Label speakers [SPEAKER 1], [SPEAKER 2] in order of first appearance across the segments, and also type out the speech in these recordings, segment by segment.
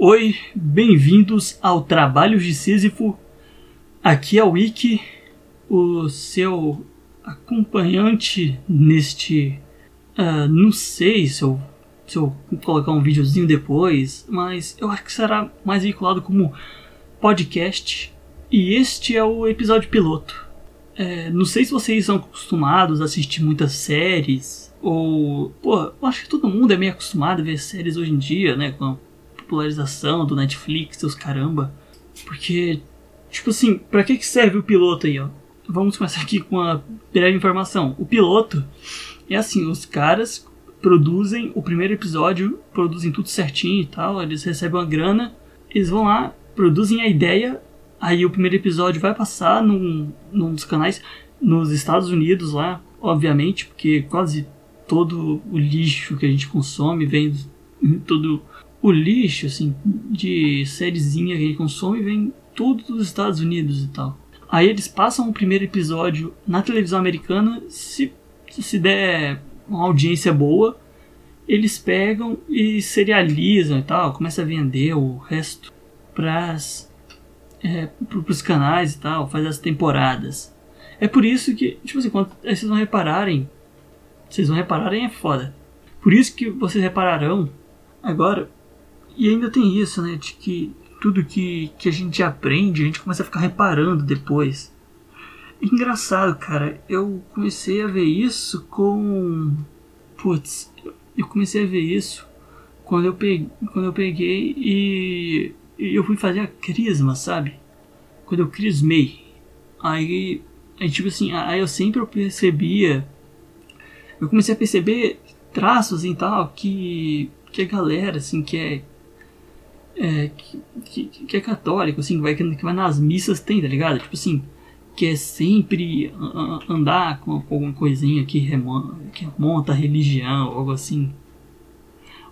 [SPEAKER 1] Oi, bem-vindos ao Trabalho de Sísifo. Aqui é o Wiki, o seu acompanhante neste. Uh, não sei se eu, se eu colocar um videozinho depois, mas eu acho que será mais vinculado como podcast. E este é o episódio piloto. É, não sei se vocês são acostumados a assistir muitas séries, ou. Pô, eu acho que todo mundo é meio acostumado a ver séries hoje em dia, né? Com popularização do Netflix, os caramba. Porque, tipo assim, pra que serve o piloto aí, ó? Vamos começar aqui com uma breve informação. O piloto é assim: os caras produzem o primeiro episódio, produzem tudo certinho e tal, eles recebem uma grana, eles vão lá, produzem a ideia Aí o primeiro episódio vai passar num, num dos canais nos Estados Unidos lá, obviamente, porque quase todo o lixo que a gente consome vem todo o lixo assim de sériezinha que a gente consome vem tudo dos Estados Unidos e tal. Aí eles passam o primeiro episódio na televisão americana, se se der uma audiência boa, eles pegam e serializam e tal, começa a vender o resto para é, pros canais e tal, faz as temporadas. É por isso que, tipo assim, quando vocês vão repararem, vocês vão repararem é foda. Por isso que vocês repararão agora, e ainda tem isso, né, de que tudo que, que a gente aprende, a gente começa a ficar reparando depois. Engraçado, cara, eu comecei a ver isso com. Putz, eu comecei a ver isso quando eu peguei, quando eu peguei e e eu fui fazer a crisma, sabe? Quando eu crismei. Aí, aí tipo assim, aí eu sempre percebia. Eu comecei a perceber traços e tal que, que a galera, assim, que é. É que, que, que, é católico, assim, que vai, que vai nas missas tem, tá ligado? Tipo assim, que é sempre andar com alguma coisinha que remonta, que remonta a religião, algo assim.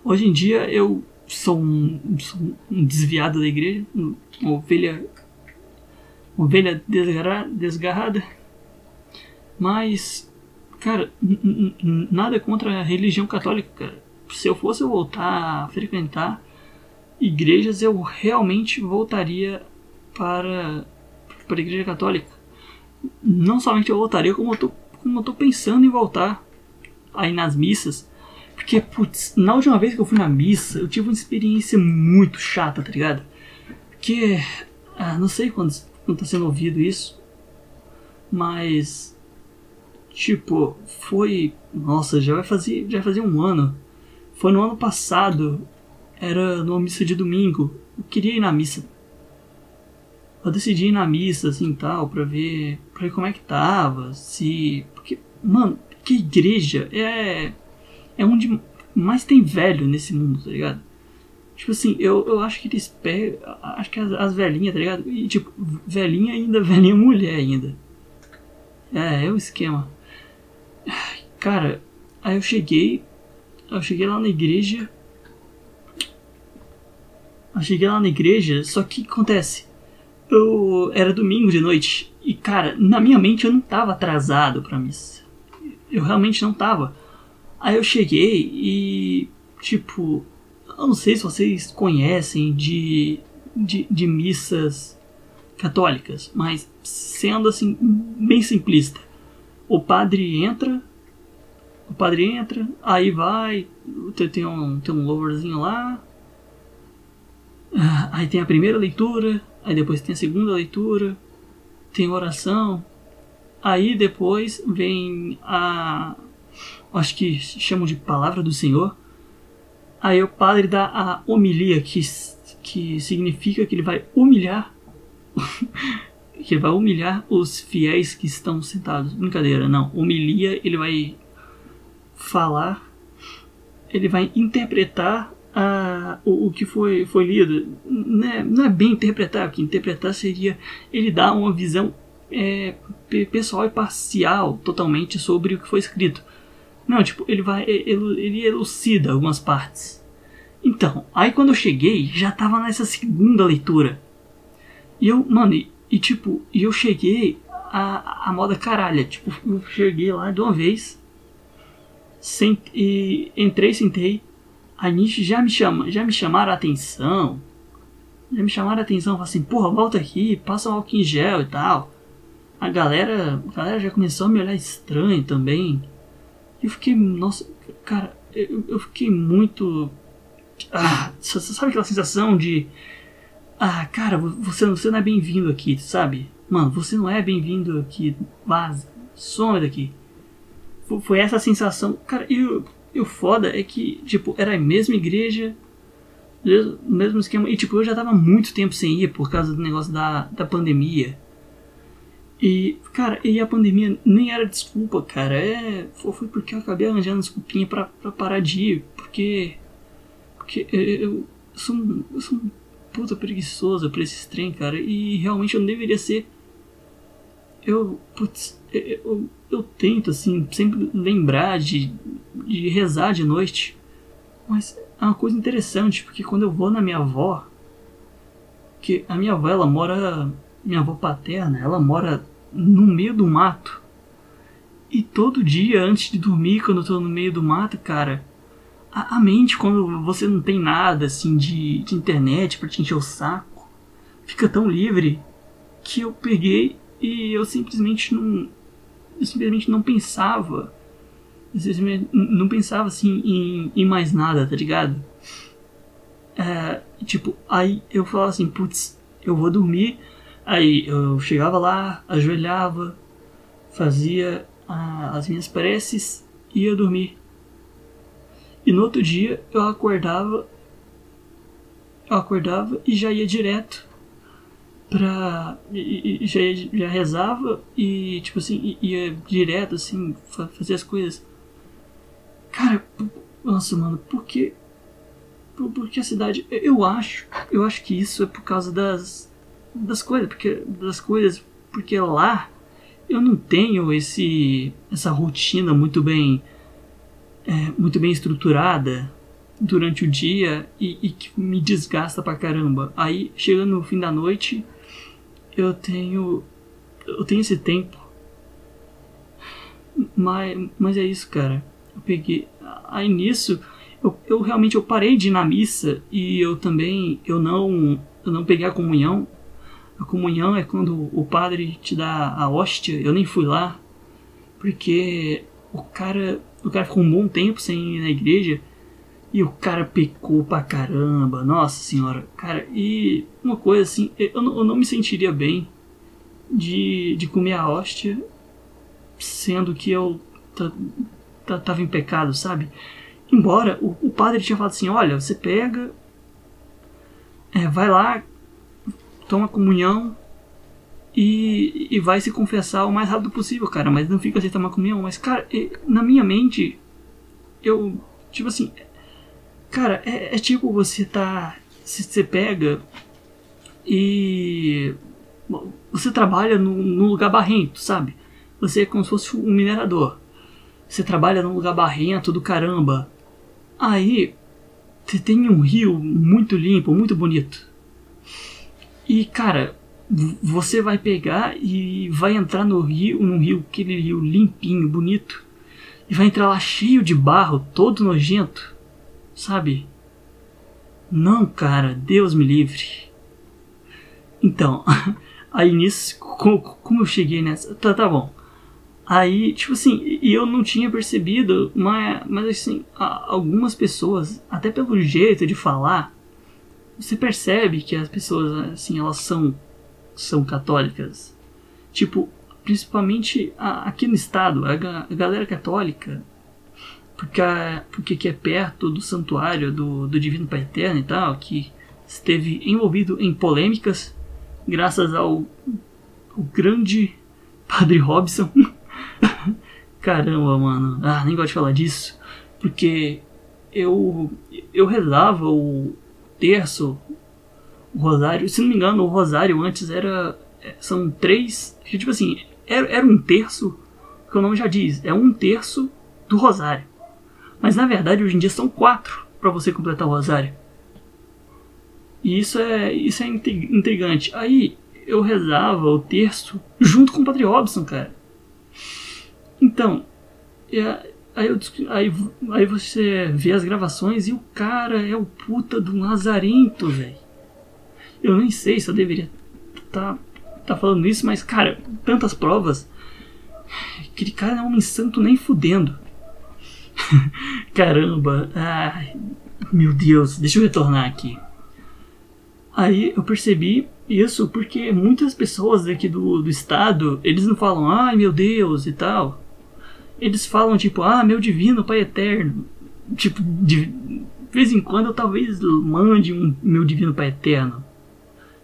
[SPEAKER 1] Hoje em dia eu sou um, sou um desviado da igreja, uma ovelha, uma ovelha desgarrada, desgarrada. Mas, cara, nada contra a religião católica, cara. Se eu fosse voltar a frequentar igrejas, eu realmente voltaria para, para a igreja católica. Não somente eu voltaria, como eu tô, como eu tô pensando em voltar aí nas missas porque, putz, na última vez que eu fui na missa, eu tive uma experiência muito chata, tá ligado? Porque, ah, não sei quando, quando tá sendo ouvido isso, mas, tipo, foi, nossa, já vai fazer, já vai fazer um ano. Foi no ano passado, era numa missa de domingo. Eu queria ir na missa. Eu decidi ir na missa, assim, tal, pra ver, pra ver como é que tava, se... Porque, mano, que igreja é é onde mais tem velho nesse mundo, tá ligado? Tipo assim, eu, eu acho que eles pegam. Acho que as, as velhinhas, tá ligado? E tipo, velhinha ainda, velhinha mulher ainda. É, é o esquema. Cara, aí eu cheguei. Eu cheguei lá na igreja. Eu cheguei lá na igreja, só que acontece? Eu era domingo de noite. E cara, na minha mente eu não tava atrasado pra missa. Eu realmente não tava. Aí eu cheguei e, tipo, eu não sei se vocês conhecem de, de, de missas católicas, mas sendo assim, bem simplista. O padre entra, o padre entra, aí vai, tem um, tem um louvorzinho lá, aí tem a primeira leitura, aí depois tem a segunda leitura, tem oração, aí depois vem a, acho que chamam de palavra do Senhor. Aí o padre dá a homilia, que, que significa que ele vai humilhar que ele vai humilhar os fiéis que estão sentados. Brincadeira, não. Homilia, ele vai falar, ele vai interpretar a, o, o que foi, foi lido. Não é, não é bem interpretar, porque interpretar seria ele dar uma visão é, pessoal e parcial totalmente sobre o que foi escrito. Não, tipo, ele vai. Ele, ele elucida algumas partes. Então, aí quando eu cheguei, já tava nessa segunda leitura. E eu, mano, e, e tipo, e eu cheguei a, a moda caralha. Tipo, eu cheguei lá de uma vez. Sent, e entrei, sentei. A Nishi já me chama, já me chamaram a atenção. já me chamaram a atenção, falaram assim, porra, volta aqui, passa um álcool em gel e tal. A galera, a galera já começou a me olhar estranho também. Eu fiquei, nossa, cara, eu, eu fiquei muito. Ah, sabe aquela sensação de. Ah, cara, você, você não é bem-vindo aqui, sabe? Mano, você não é bem-vindo aqui, vaza, some daqui. Foi essa sensação. Cara, e o, e o foda é que, tipo, era a mesma igreja, mesmo esquema. E, tipo, eu já tava muito tempo sem ir por causa do negócio da, da pandemia. E, cara, e a pandemia nem era desculpa, cara. É, foi porque eu acabei arranjando desculpinha pra, pra parar de ir. Porque. Porque eu, sou, um, eu sou um puta preguiçoso pra esses trem, cara. E realmente eu não deveria ser. Eu. Putz, eu, eu, tento, assim, sempre lembrar de, de rezar de noite. Mas é uma coisa interessante, porque quando eu vou na minha avó. Que a minha avó, ela mora minha avó paterna, ela mora no meio do mato. E todo dia, antes de dormir, quando eu tô no meio do mato, cara, a, a mente, quando você não tem nada, assim, de, de internet para te encher o saco, fica tão livre que eu peguei e eu simplesmente não. Eu simplesmente não pensava. Não pensava, assim, em, em mais nada, tá ligado? É, tipo, aí eu falava assim, putz, eu vou dormir Aí eu chegava lá, ajoelhava, fazia ah, as minhas preces e ia dormir. E no outro dia eu acordava, eu acordava e já ia direto pra. E, e, já, já rezava e tipo assim, ia direto assim, fazer as coisas. Cara, nossa mano, por que. Por, por que a cidade. Eu acho, eu acho que isso é por causa das das coisas, porque das coisas, porque lá eu não tenho esse essa rotina muito bem é, muito bem estruturada durante o dia e, e, que me desgasta pra caramba. Aí chegando no fim da noite eu tenho eu tenho esse tempo. Mas, mas é isso, cara. Eu peguei aí nisso eu, eu realmente eu parei de ir na missa e eu também eu não eu não peguei a comunhão a comunhão é quando o padre te dá a hóstia. Eu nem fui lá porque o cara, o cara ficou um bom tempo sem ir na igreja e o cara pecou pra caramba. Nossa senhora, cara. E uma coisa assim, eu não, eu não me sentiria bem de, de comer a hóstia sendo que eu tava em pecado, sabe? Embora o, o padre tinha falado assim: olha, você pega, é, vai lá, toma comunhão e, e vai se confessar o mais rápido possível, cara. Mas não fica sem tomar comunhão. Mas, cara, na minha mente, eu, tipo assim, cara, é, é tipo você tá. Você pega e. Você trabalha num, num lugar barrento, sabe? Você é como se fosse um minerador. Você trabalha num lugar barrento do caramba. Aí, você tem um rio muito limpo, muito bonito. E, cara, você vai pegar e vai entrar no rio, num rio, aquele rio limpinho, bonito, e vai entrar lá cheio de barro, todo nojento, sabe? Não, cara, Deus me livre. Então, aí nisso, como eu cheguei nessa? Tá, tá bom. Aí, tipo assim, eu não tinha percebido, mas, mas assim, algumas pessoas, até pelo jeito de falar, você percebe que as pessoas, assim, elas são, são católicas. Tipo, principalmente aqui no estado, a galera católica, porque, porque que é perto do santuário do, do Divino Pai Eterno e tal, que esteve envolvido em polêmicas graças ao, ao grande Padre Robson. Caramba, mano. Ah, nem gosto de falar disso. Porque eu, eu rezava o, terço, o rosário, se não me engano, o rosário antes era. É, são três. Tipo assim, era, era um terço, que o nome já diz, é um terço do rosário. Mas na verdade hoje em dia são quatro para você completar o rosário. E isso é, isso é intrigante. Aí eu rezava o terço junto com o Padre Robson, cara. Então, é, Aí, eu, aí, aí você vê as gravações e o cara é o puta do Lazarento, velho. Eu nem sei se eu deveria tá, tá falando isso, mas, cara, tantas provas. Aquele cara é um santo nem fudendo. Caramba, ai, meu Deus, deixa eu retornar aqui. Aí eu percebi isso porque muitas pessoas daqui do, do estado, eles não falam, ai meu Deus e tal. Eles falam tipo, ah, meu divino Pai Eterno. Tipo, de vez em quando eu talvez mande um meu divino Pai Eterno.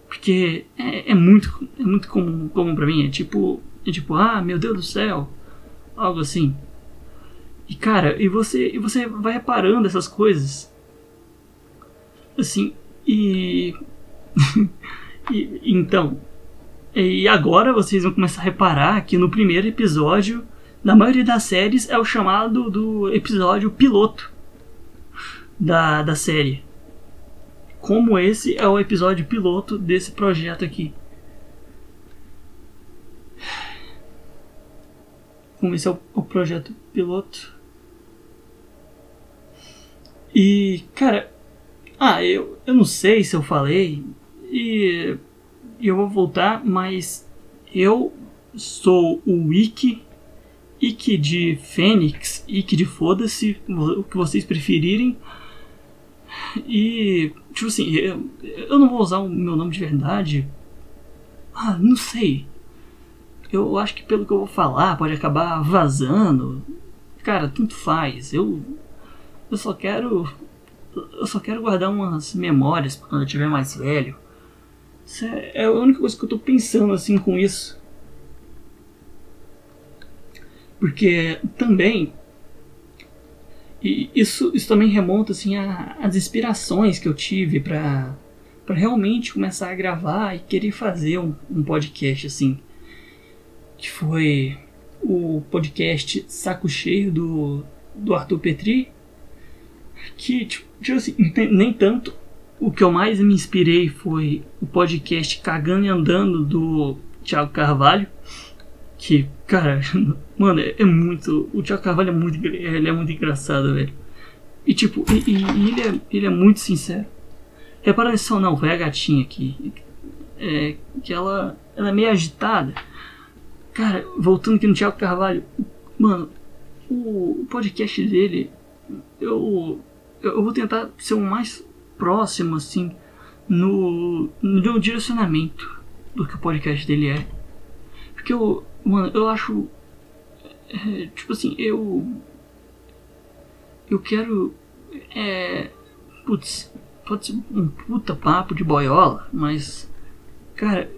[SPEAKER 1] Porque é, é muito, é muito comum, comum pra mim. É tipo, é tipo, ah, meu Deus do céu. Algo assim. E cara, e você, e você vai reparando essas coisas. Assim, e. e então. E agora vocês vão começar a reparar que no primeiro episódio da maioria das séries é o chamado do episódio piloto da, da série. Como esse é o episódio piloto desse projeto aqui. Como esse é o, o projeto piloto. E, cara, ah, eu, eu não sei se eu falei, e eu vou voltar, mas eu sou o Wiki, Ike de Fênix, Ike de Foda-se, o que vocês preferirem. E, tipo assim, eu, eu não vou usar o meu nome de verdade. Ah, não sei. Eu acho que pelo que eu vou falar pode acabar vazando. Cara, tanto faz. Eu eu só quero eu só quero guardar umas memórias para quando eu tiver mais velho. Isso é, é a única coisa que eu tô pensando assim com isso. Porque também isso, isso também remonta assim às inspirações que eu tive para para realmente começar a gravar e querer fazer um, um podcast assim que foi o podcast Saco Cheio do, do Arthur Petri que tipo, tipo assim, nem tanto o que eu mais me inspirei foi o podcast Cagando e Andando do Thiago Carvalho que, cara, mano, é, é, muito. O Thiago Carvalho é muito, ele é muito engraçado, velho. E tipo, e, e, ele, é, ele é muito sincero. Repara nisso não, foi a gatinha aqui. É, que ela, ela é meio agitada. Cara, voltando aqui no Thiago Carvalho, mano, o podcast dele, eu, eu vou tentar ser o mais próximo, assim, no, no direcionamento do que o podcast dele é. Porque eu, Mano, eu acho. É, tipo assim, eu. Eu quero. É. Putz, pode ser um puta papo de boiola, mas. Cara,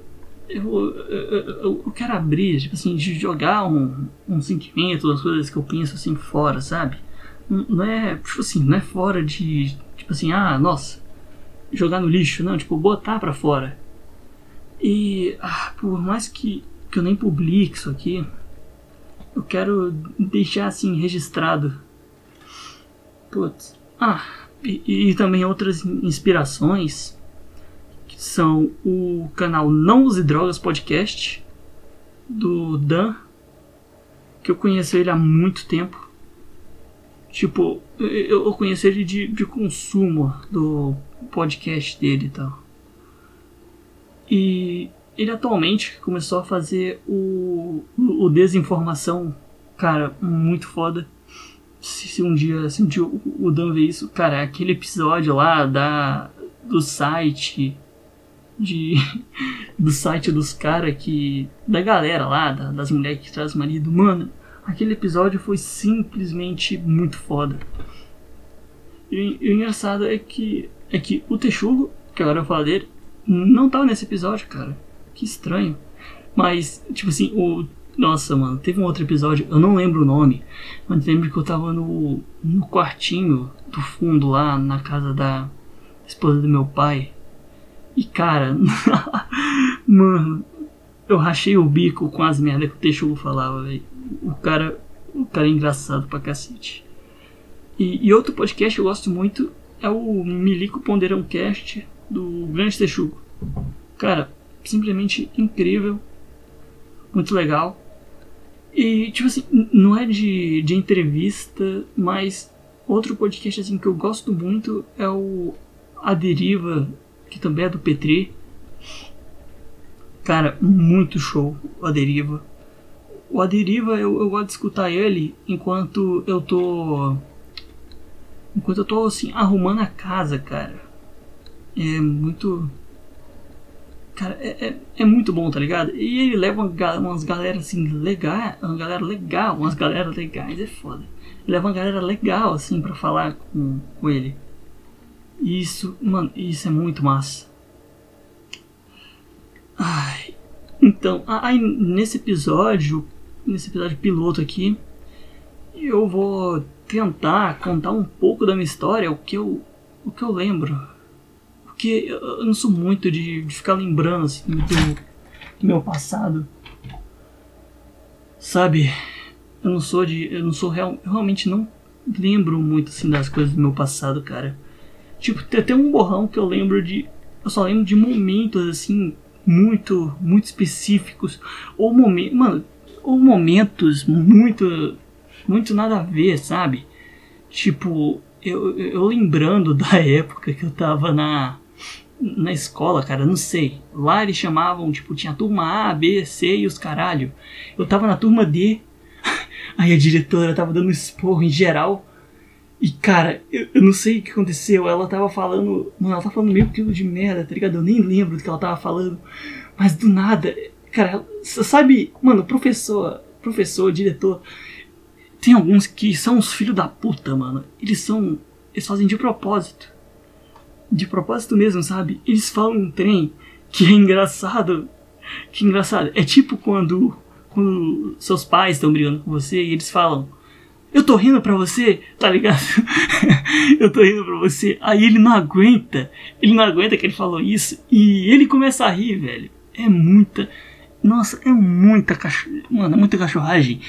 [SPEAKER 1] eu, eu, eu, quero abrir, tipo assim, jogar um, um sentimento das coisas que eu penso assim fora, sabe? Não é, tipo assim, não é fora de, tipo assim, ah, nossa, jogar no lixo, não, tipo, botar pra fora. E, ah, por mais que que eu nem publique isso aqui. Eu quero deixar assim registrado. Putz. Ah, e, e também outras inspirações que são o canal Não Use Drogas Podcast do Dan, que eu conheço ele há muito tempo. Tipo, eu, conheci ele de, de consumo do podcast dele e tal. E ele atualmente começou a fazer o, o Desinformação, cara, muito foda. Se, se um dia, se um dia o, o Dan ver isso, cara, aquele episódio lá da, do site de do site dos caras que da galera lá, da, das mulheres que traz marido, mano, aquele episódio foi simplesmente muito foda. E, e o engraçado é que é que o Texugo, que agora eu falo dele, não tava nesse episódio, cara que estranho. Mas, tipo assim, o. Nossa, mano, teve um outro episódio, eu não lembro o nome, mas lembro que eu tava no, no quartinho do fundo lá na casa da esposa do meu pai. E cara, mano, eu rachei o bico com as merdas que o Teixugo falava, velho. O cara, o cara é engraçado pra cacete. E, e, outro podcast que eu gosto muito é o Milico Ponderão Cast do Grande Texugo. Cara, simplesmente incrível, muito legal. E, tipo assim, não é de, de entrevista, mas outro podcast assim que eu gosto muito é o A Deriva, que também é do Petri, Cara, muito show A Deriva. O A Deriva eu, eu gosto de escutar ele enquanto eu tô. Enquanto eu tô assim, arrumando a casa, cara. É muito. Cara, é, é, é, muito bom, tá ligado? E ele leva uma, umas galera assim, legal, uma galera legal, umas galera legais, é foda. Ele leva uma galera legal, assim, pra falar com, com ele. Isso, mano, isso é muito massa. Ai. Então, aí nesse episódio, nesse episódio piloto aqui, eu vou tentar contar um pouco da minha história, o que eu, o que eu lembro. Porque eu não sou muito de, de ficar lembrando assim, do, do meu passado. Sabe? Eu não sou de. Eu não sou real. Eu realmente não lembro muito assim das coisas do meu passado, cara. Tipo, tem até um borrão que eu lembro de. Eu só lembro de momentos assim muito, muito específicos. Ou momentos. Mano, ou momentos muito. Muito nada a ver, sabe? Tipo, eu, eu lembrando da época que eu tava na. Na escola, cara, não sei. Lá eles chamavam, tipo, tinha turma A, B, C e os caralho. Eu tava na turma D. Aí a diretora tava dando esporro em geral. E cara, eu, eu, não sei o que aconteceu. Ela tava falando. Mano, ela tava falando meio quilo de merda, tá ligado? Eu nem lembro do que ela tava falando. Mas do nada, cara, sabe, mano, professor, professor, diretor. Tem alguns que são os filhos da puta, mano. Eles são. Eles fazem de propósito. De propósito mesmo, sabe? Eles falam um trem que é engraçado. Que engraçado. É tipo quando, quando seus pais estão brigando com você e eles falam eu tô rindo pra você, tá ligado? eu tô rindo pra você. Aí ele não aguenta, ele não aguenta que ele falou isso e ele começa a rir, velho. É muita. Nossa, é muita cachorro. Mano, é muita cachorragem.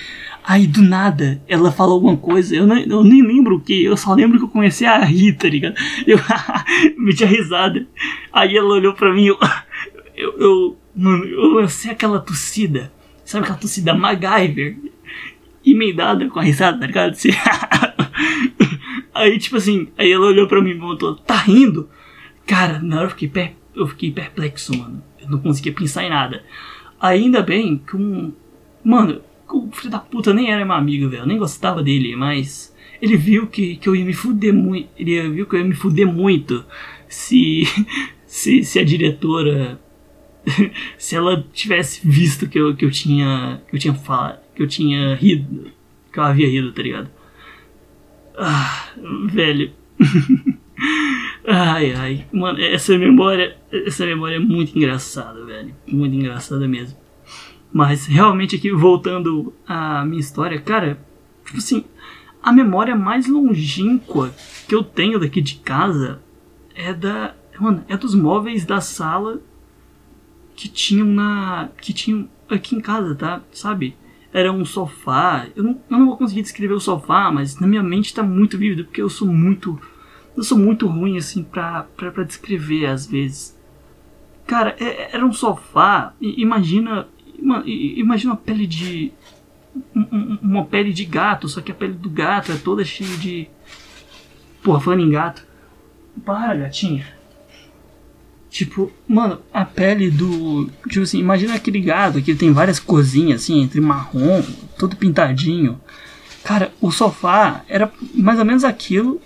[SPEAKER 1] Aí do nada ela falou alguma coisa, eu, não, eu nem lembro o que, eu só lembro que eu comecei a rir, tá ligado? Eu meti a risada. Aí ela olhou pra mim, eu, eu, eu, mano, eu lancei aquela tossida, sabe aquela tossida MacGyver? emendada com a risada, tá ligado? Assim, aí, tipo assim, aí ela olhou pra mim e perguntou, tá rindo? Cara, na hora eu fiquei, per eu fiquei perplexo, mano. Eu não conseguia pensar em nada. Ainda bem que um. Mano, o filho da puta nem era meu amigo, velho. Eu nem gostava dele, mas. Ele viu que, que eu ia me fuder muito. Ele viu que eu ia me fuder muito se. se, se a diretora. se ela tivesse visto que eu, que eu tinha. que eu tinha falado que eu tinha rido, que eu havia rido, tá ligado? Ah, velho. ai, ai. Mano, essa memória, essa memória é muito engraçada, velho. Muito engraçada mesmo. Mas realmente aqui voltando à minha história, cara, tipo assim, a memória mais longínqua que eu tenho daqui de casa é da, mano, é dos móveis da sala que tinham na que tinham aqui em casa, tá? Sabe? era um sofá. Eu não, eu não vou conseguir descrever o sofá, mas na minha mente está muito vívido, porque eu sou muito. Eu sou muito ruim, assim, pra, descrever às vezes. Cara, é, era um sofá. Imagina. Imagina uma pele de. Uma pele de gato, só que a pele do gato é toda cheia de. Porra, falando em gato. Para, gatinha. Tipo, mano, a pele do. Tipo assim, imagina aquele gado que tem várias cozinhas assim, entre marrom, todo pintadinho. Cara, o sofá era mais ou menos aquilo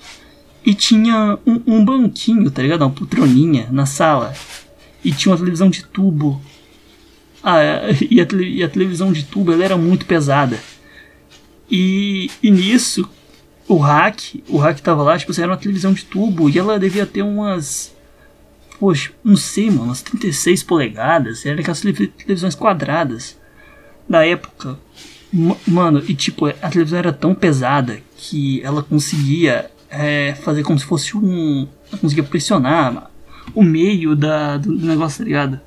[SPEAKER 1] e tinha um, um banquinho, tá ligado? Uma poltroninha na sala. E tinha uma televisão de tubo. Ah, e a, e a televisão de tubo ela era muito pesada. E, e nisso, o hack, o hack tava lá, tipo, era uma televisão de tubo e ela devia ter umas poxa, não sei, mano, umas 36 polegadas, era aquelas televisões quadradas da época. Mano, e tipo, a televisão era tão pesada que ela conseguia é, fazer como se fosse um. Conseguia pressionar o meio da, do negócio, tá ligado?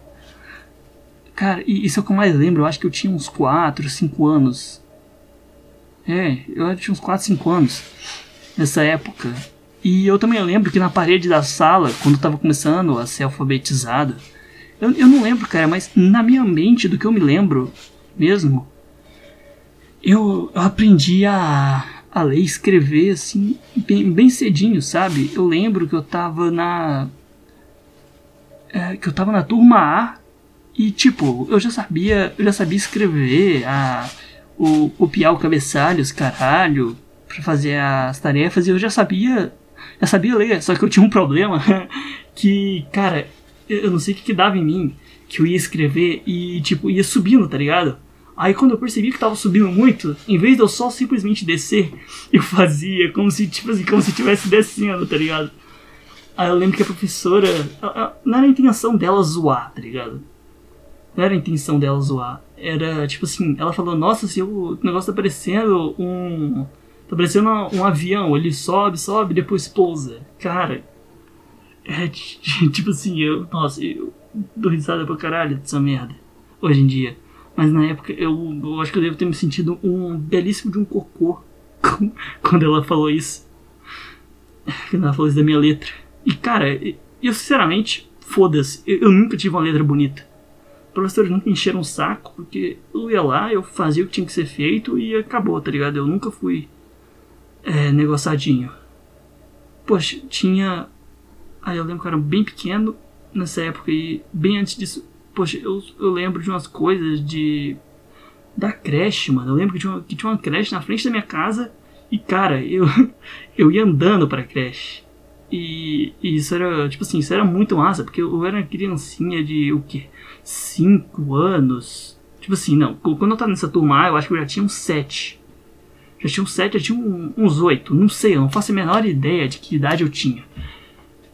[SPEAKER 1] Cara, isso é o que eu mais lembro. Eu acho que eu tinha uns 4, 5 anos. É, eu tinha uns 4, 5 anos nessa época. E eu também lembro que na parede da sala, quando eu tava começando a ser alfabetizado, eu, eu não lembro, cara, mas na minha mente, do que eu me lembro mesmo, eu, eu aprendi a, a ler e escrever assim, bem, bem cedinho, sabe? Eu lembro que eu tava na. É, que eu tava na turma A e tipo, eu já sabia, eu já sabia escrever a o copiar o cabeçalho, os caralho, para fazer as tarefas, e eu já sabia, já sabia ler, só que eu tinha um problema que, cara, eu não sei o que, que dava em mim, que eu ia escrever e tipo ia subindo, tá ligado? Aí quando eu percebi que tava subindo muito, em vez de eu só simplesmente descer, eu fazia como se, tipo assim, como se estivesse descendo, tá ligado? Aí eu lembro que a professora. Não era a intenção dela zoar, tá ligado? Não era a intenção dela zoar. Era tipo assim, ela falou, nossa, se o negócio tá parecendo um. Tá parecendo um avião, ele sobe, sobe, depois pousa. Cara. É tipo assim, eu. Nossa, eu dou risada pra caralho dessa merda. Hoje em dia. Mas na época eu, eu acho que eu devo ter me sentido um belíssimo de um cocô quando ela falou isso. Quando ela falou isso da minha letra. E cara, eu sinceramente, foda-se, eu, eu, nunca tive uma letra bonita. Os professores nunca encheram o saco, porque eu ia lá, eu fazia o que tinha que ser feito e acabou, tá ligado? Eu nunca fui é, negociadinho. Poxa, tinha. Aí eu lembro que eu era bem pequeno nessa época e bem antes disso Poxa, eu, eu lembro de umas coisas de. Da creche, mano. Eu lembro que tinha, uma, que tinha uma creche na frente da minha casa. E, cara, eu, eu ia andando pra creche. E, e, isso era, tipo assim, isso era muito massa, porque eu era uma criancinha de o quê? 5 anos. Tipo assim, não, quando eu tava nessa turma, eu acho que eu já tinha uns 7. Já tinha uns 7, já tinha uns 8, não sei, eu não faço a menor ideia de que idade eu tinha.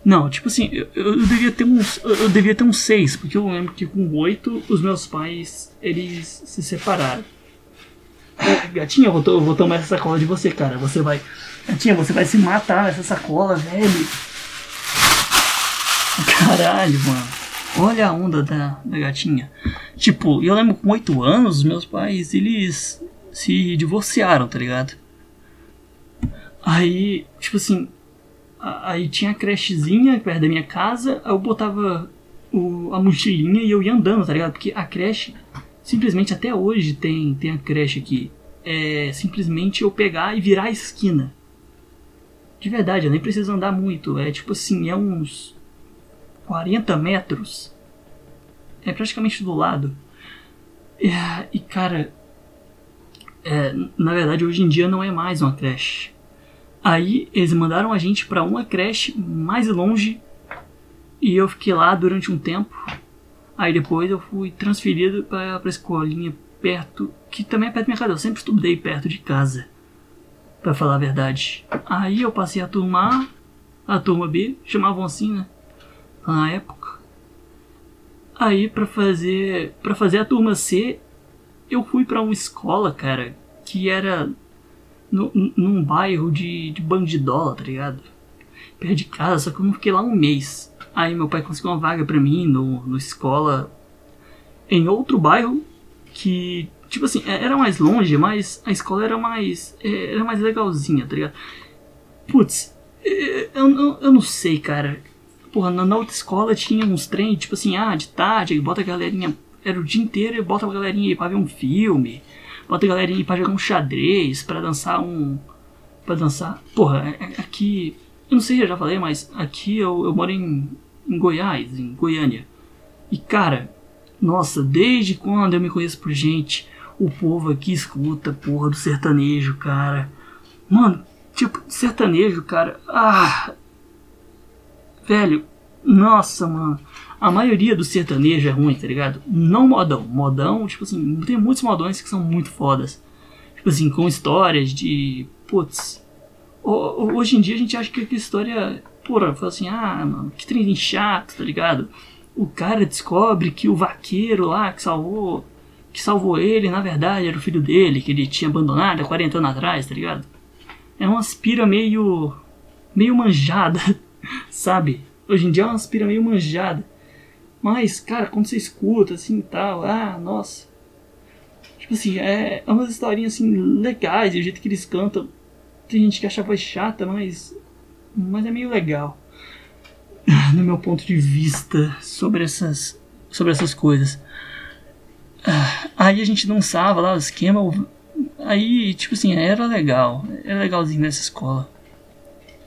[SPEAKER 1] Não, tipo assim, eu, eu, devia ter uns. Eu devia ter uns seis, porque eu lembro que com oito os meus pais eles se separaram. É, gatinha, eu vou, eu vou tomar essa sacola de você, cara. Você vai. Gatinha, você vai se matar nessa sacola, velho. Caralho, mano. Olha a onda da, da gatinha. Tipo, eu lembro com oito anos, meus pais, eles se divorciaram, tá ligado? Aí, tipo assim, Aí tinha a crechezinha perto da minha casa, eu botava o, a mochilinha e eu ia andando, tá ligado? Porque a creche, simplesmente até hoje tem, tem a creche aqui. É simplesmente eu pegar e virar a esquina. De verdade, eu nem preciso andar muito. É tipo assim, é uns 40 metros. É praticamente do lado. É, e cara, é, na verdade hoje em dia não é mais uma creche. Aí eles mandaram a gente para uma creche mais longe e eu fiquei lá durante um tempo. Aí depois eu fui transferido para a escolinha perto, que também é perto da minha casa. Eu sempre estudei perto de casa, para falar a verdade. Aí eu passei a turma A, a turma B, chamavam assim, né? Na época. Aí para fazer para fazer a turma C, eu fui para uma escola, cara, que era no, num bairro de, de bandidola, tá ligado? Perto de casa, só que eu não fiquei lá um mês. Aí meu pai conseguiu uma vaga pra mim no, no escola em outro bairro que, tipo assim, é, era mais longe, mas a escola era mais, é, era mais legalzinha, tá ligado? Putz, é, eu, eu, eu não sei, cara. Porra, na, na outra escola tinha uns trem, tipo assim, ah, de tarde, bota a galerinha, era o dia inteiro e bota a galerinha aí pra ver um filme bota a galerinha pra jogar um xadrez, pra dançar um. pra dançar. Porra, é, é, aqui. Eu não sei se eu já falei, mas aqui eu, eu moro em, em Goiás, em Goiânia. E cara, nossa, desde quando eu me conheço por gente, o povo aqui escuta porra do sertanejo, cara. Mano, tipo, sertanejo, cara. Ah. Velho, nossa, mano a maioria do sertanejo é ruim, tá ligado? Não modão. Modão, tipo assim, tem muitos modões que são muito fodas. Tipo assim, com histórias de. Putz. Hoje em dia a gente acha que a história. Porra, fala assim, ah, mano, que trem chato, tá ligado? O cara descobre que o vaqueiro lá que salvou. Que salvou ele, na verdade, era o filho dele, que ele tinha abandonado há 40 anos atrás, tá ligado? É uma aspira meio. meio manjada, sabe? Hoje em dia é uma aspira meio manjada. Mas, cara, quando você escuta assim tal, ah, nossa. Tipo assim, é, é umas historinhas assim legais, o jeito que eles cantam. Tem gente que acha voz chata, mas. Mas é meio legal. No meu ponto de vista sobre essas. Sobre essas coisas. Ah, aí a gente dançava lá o esquema. Aí, tipo assim, era legal. Era legalzinho nessa escola.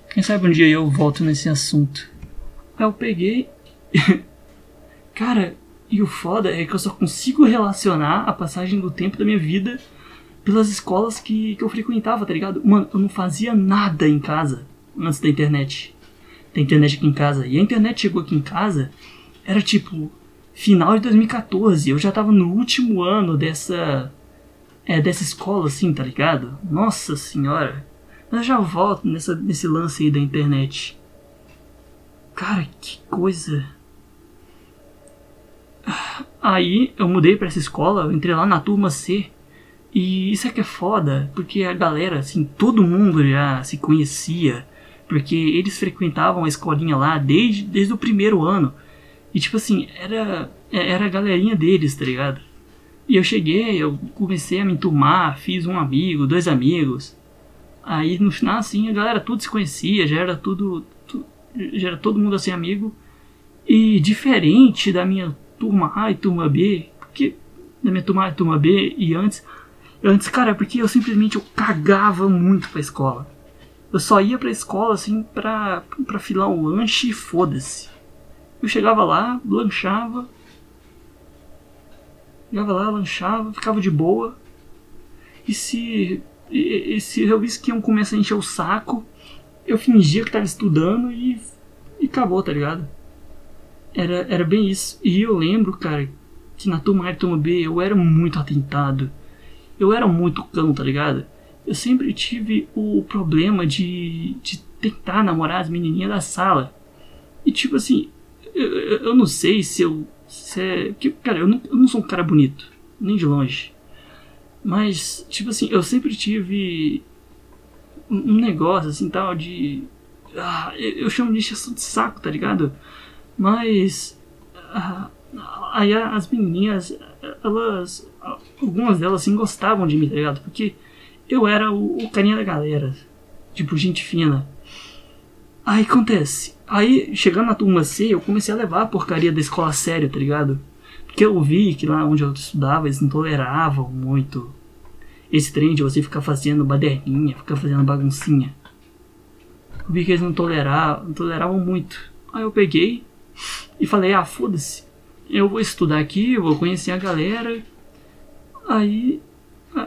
[SPEAKER 1] Quem sabe um dia eu volto nesse assunto. Aí eu peguei. Cara, e o foda é que eu só consigo relacionar a passagem do tempo da minha vida pelas escolas que, que eu frequentava, tá ligado? Mano, eu não fazia nada em casa antes da internet. Da internet aqui em casa. E a internet chegou aqui em casa, era tipo final de 2014. Eu já tava no último ano dessa. É, dessa escola, assim, tá ligado? Nossa senhora. Mas já volto nessa, nesse lance aí da internet. Cara, que coisa. Aí eu mudei para essa escola, eu entrei lá na turma C. E isso é que é foda, porque a galera, assim, todo mundo já se conhecia. Porque eles frequentavam a escolinha lá desde, desde o primeiro ano. E tipo assim, era, era a galerinha deles, tá ligado? E eu cheguei, eu comecei a me enturmar, fiz um amigo, dois amigos. Aí no final, assim, a galera tudo se conhecia, já era tudo. tudo já era todo mundo assim amigo. E diferente da minha turma A e turma B, porque da minha turma A e turma B e antes. Antes, cara, porque eu simplesmente eu cagava muito pra escola. Eu só ia pra escola assim pra, pra filar um lanche e foda-se. Eu chegava lá, lanchava. Chegava lá, lanchava, ficava de boa. E se, e, e se eu visse que iam começar a encher o saco, eu fingia que tava estudando e, e acabou, tá ligado? Era, era bem isso. E eu lembro, cara, que na turma A e turma B eu era muito atentado. Eu era muito cão, tá ligado? Eu sempre tive o problema de, de tentar namorar as menininhas da sala. E tipo assim, eu, eu não sei se eu. Se é, cara, eu não, eu não sou um cara bonito, nem de longe. Mas, tipo assim, eu sempre tive um, negócio assim tal de. Ah, eu chamo de encheção de saco, tá ligado? Mas. Ah, aí as menininhas, elas. Algumas delas assim gostavam de mim, tá ligado? Porque eu era o, o carinha da galera. Tipo, gente fina. Aí acontece. Aí, chegando na turma C, eu comecei a levar a porcaria da escola a sério, tá ligado? Porque eu vi que lá onde eu estudava eles não toleravam muito esse trem de você ficar fazendo baderninha, ficar fazendo baguncinha. Eu vi que eles não toleravam, não toleravam muito. Aí eu peguei e falei, ah, foda-se. Eu vou estudar aqui, vou conhecer a galera. Aí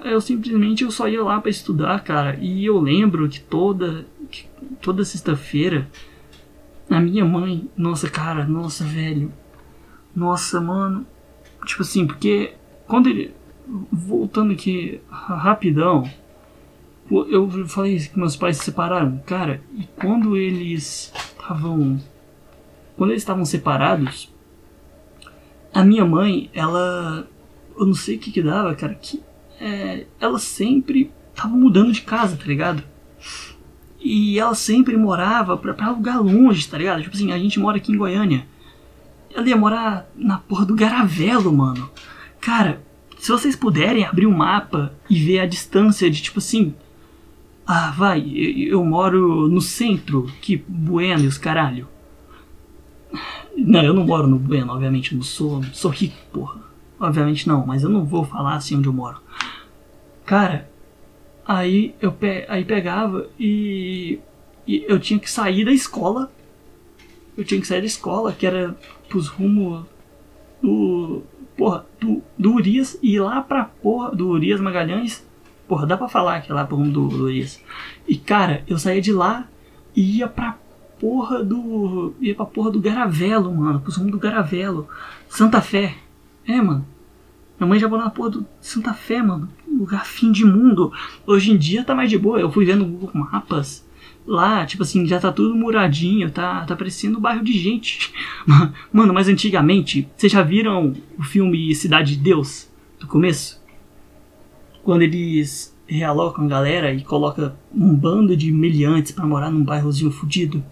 [SPEAKER 1] eu simplesmente eu só ia lá para estudar, cara. E eu lembro que toda que toda sexta-feira a minha mãe, nossa cara, nossa velho. Nossa, mano. Tipo assim, porque quando ele voltando aqui rapidão, eu falei que meus pais se separaram, cara, e quando eles estavam quando eles estavam separados, a minha mãe, ela eu não sei o que que dava, cara, que é, ela sempre tava mudando de casa, tá ligado? E ela sempre morava pra, pra lugar longe, tá ligado? Tipo assim, a gente mora aqui em Goiânia. Ela ia morar na porra do Garavelo, mano. Cara, se vocês puderem abrir um mapa e ver a distância de tipo assim. Ah, vai, eu, eu moro no centro, que Bueno e os caralho. Não, eu não moro no Bueno, obviamente, eu não sou, sou rico, porra. Obviamente não, mas eu não vou falar assim onde eu moro. Cara, aí eu pe aí pegava e, e, eu tinha que sair da escola. Eu tinha que sair da escola, que era pros rumos do. Porra, do, do Urias e ir lá pra porra do Urias Magalhães. Porra, dá pra falar que é lá pro rumo do, do Urias. E cara, eu saía de lá e ia pra porra do. ia pra porra do Garavelo, mano. Pros rumos do Garavelo. Santa Fé. É, mano. Minha mãe já morou na porra do Santa Fé, mano. Lugar fim de mundo. Hoje em dia tá mais de boa. Eu fui vendo Google Mapas. Lá, tipo assim, já tá tudo muradinho, tá, tá parecendo um bairro de gente. Mano, mas antigamente, vocês já viram o filme Cidade de Deus? Do começo? Quando eles realocam a galera e coloca um bando de meliantes para morar num bairrozinho fudido.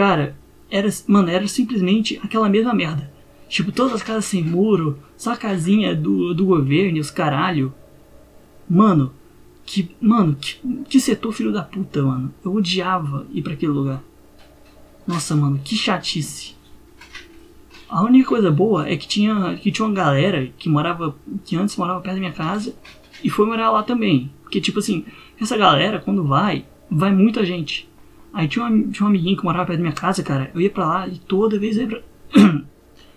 [SPEAKER 1] Cara, era, mano, era simplesmente aquela mesma merda. Tipo, todas as casas sem muro, só a casinha do, do governo e os caralho. Mano, que. Mano, que, que setor filho da puta, mano. Eu odiava ir para aquele lugar. Nossa, mano, que chatice. A única coisa boa é que tinha, que tinha uma galera que morava. que antes morava perto da minha casa e foi morar lá também. Porque, tipo assim, essa galera, quando vai, vai muita gente. Aí tinha uma, tinha uma amiguinha que morava perto da minha casa, cara. Eu ia pra lá e toda vez eu ia pra,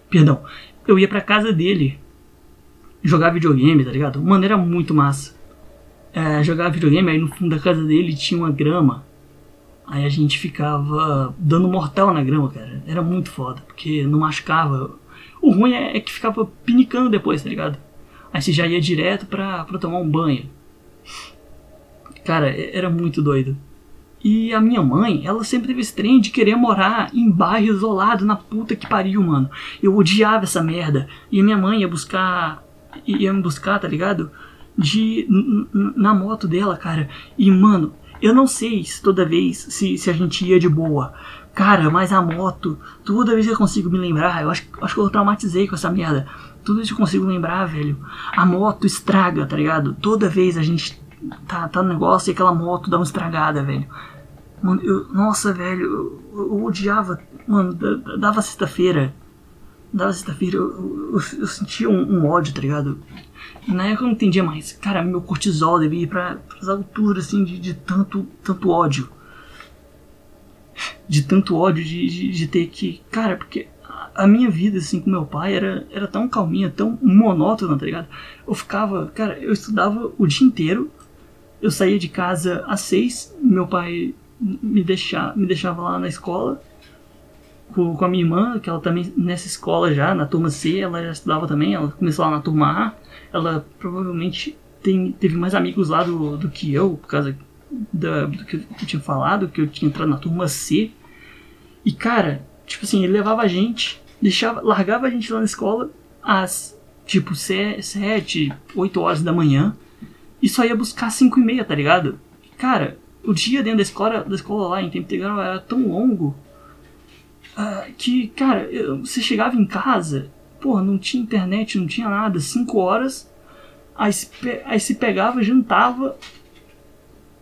[SPEAKER 1] Perdão, eu ia pra casa dele jogar videogame, tá ligado? Mano, era muito massa. É, jogar videogame, aí no fundo da casa dele tinha uma grama. Aí a gente ficava dando mortal na grama, cara. Era muito foda, porque não machucava. O ruim é, é que ficava pinicando depois, tá ligado? Aí você já ia direto pra, pra tomar um banho. Cara, era muito doido. E a minha mãe, ela sempre teve esse trem de querer morar em bairro isolado, na puta que pariu, mano. Eu odiava essa merda. E a minha mãe ia buscar. ia me buscar, tá ligado? De. na moto dela, cara. E, mano, eu não sei se toda vez se, se a gente ia de boa. Cara, mas a moto, toda vez que eu consigo me lembrar, eu acho, acho que eu traumatizei com essa merda. Toda vez que eu consigo lembrar, velho, a moto estraga, tá ligado? Toda vez a gente tá, tá no negócio e aquela moto dá uma estragada, velho. Mano, eu, nossa, velho, eu, eu odiava. Mano, dava sexta-feira. Dava sexta-feira, eu, eu, eu, sentia um, um, ódio, tá ligado? Na época eu não entendia mais. Cara, meu cortisol devia ir pra, as alturas, assim, de, de tanto, tanto ódio. De tanto ódio de, de, de ter que. Cara, porque a minha vida, assim, com meu pai era, era tão calminha, tão monótona, tá ligado? Eu ficava, cara, eu estudava o dia inteiro, eu saía de casa às seis, meu pai me, deixar, me deixava lá na escola com, com a minha irmã, que ela também nessa escola já, na turma C, ela já estudava também, ela começou lá na turma A, ela provavelmente tem, teve mais amigos lá do, do que eu, por causa da, do que eu tinha falado, que eu tinha entrado na turma C. E cara, tipo assim, ele levava a gente, deixava, largava a gente lá na escola às tipo 7, 8 horas da manhã e só ia buscar 5 e meia, tá ligado? Cara, o dia dentro da escola, da escola lá em tempo integral era tão longo uh, que, cara, eu, você chegava em casa, porra, não tinha internet, não tinha nada, 5 horas, aí se, aí se pegava, jantava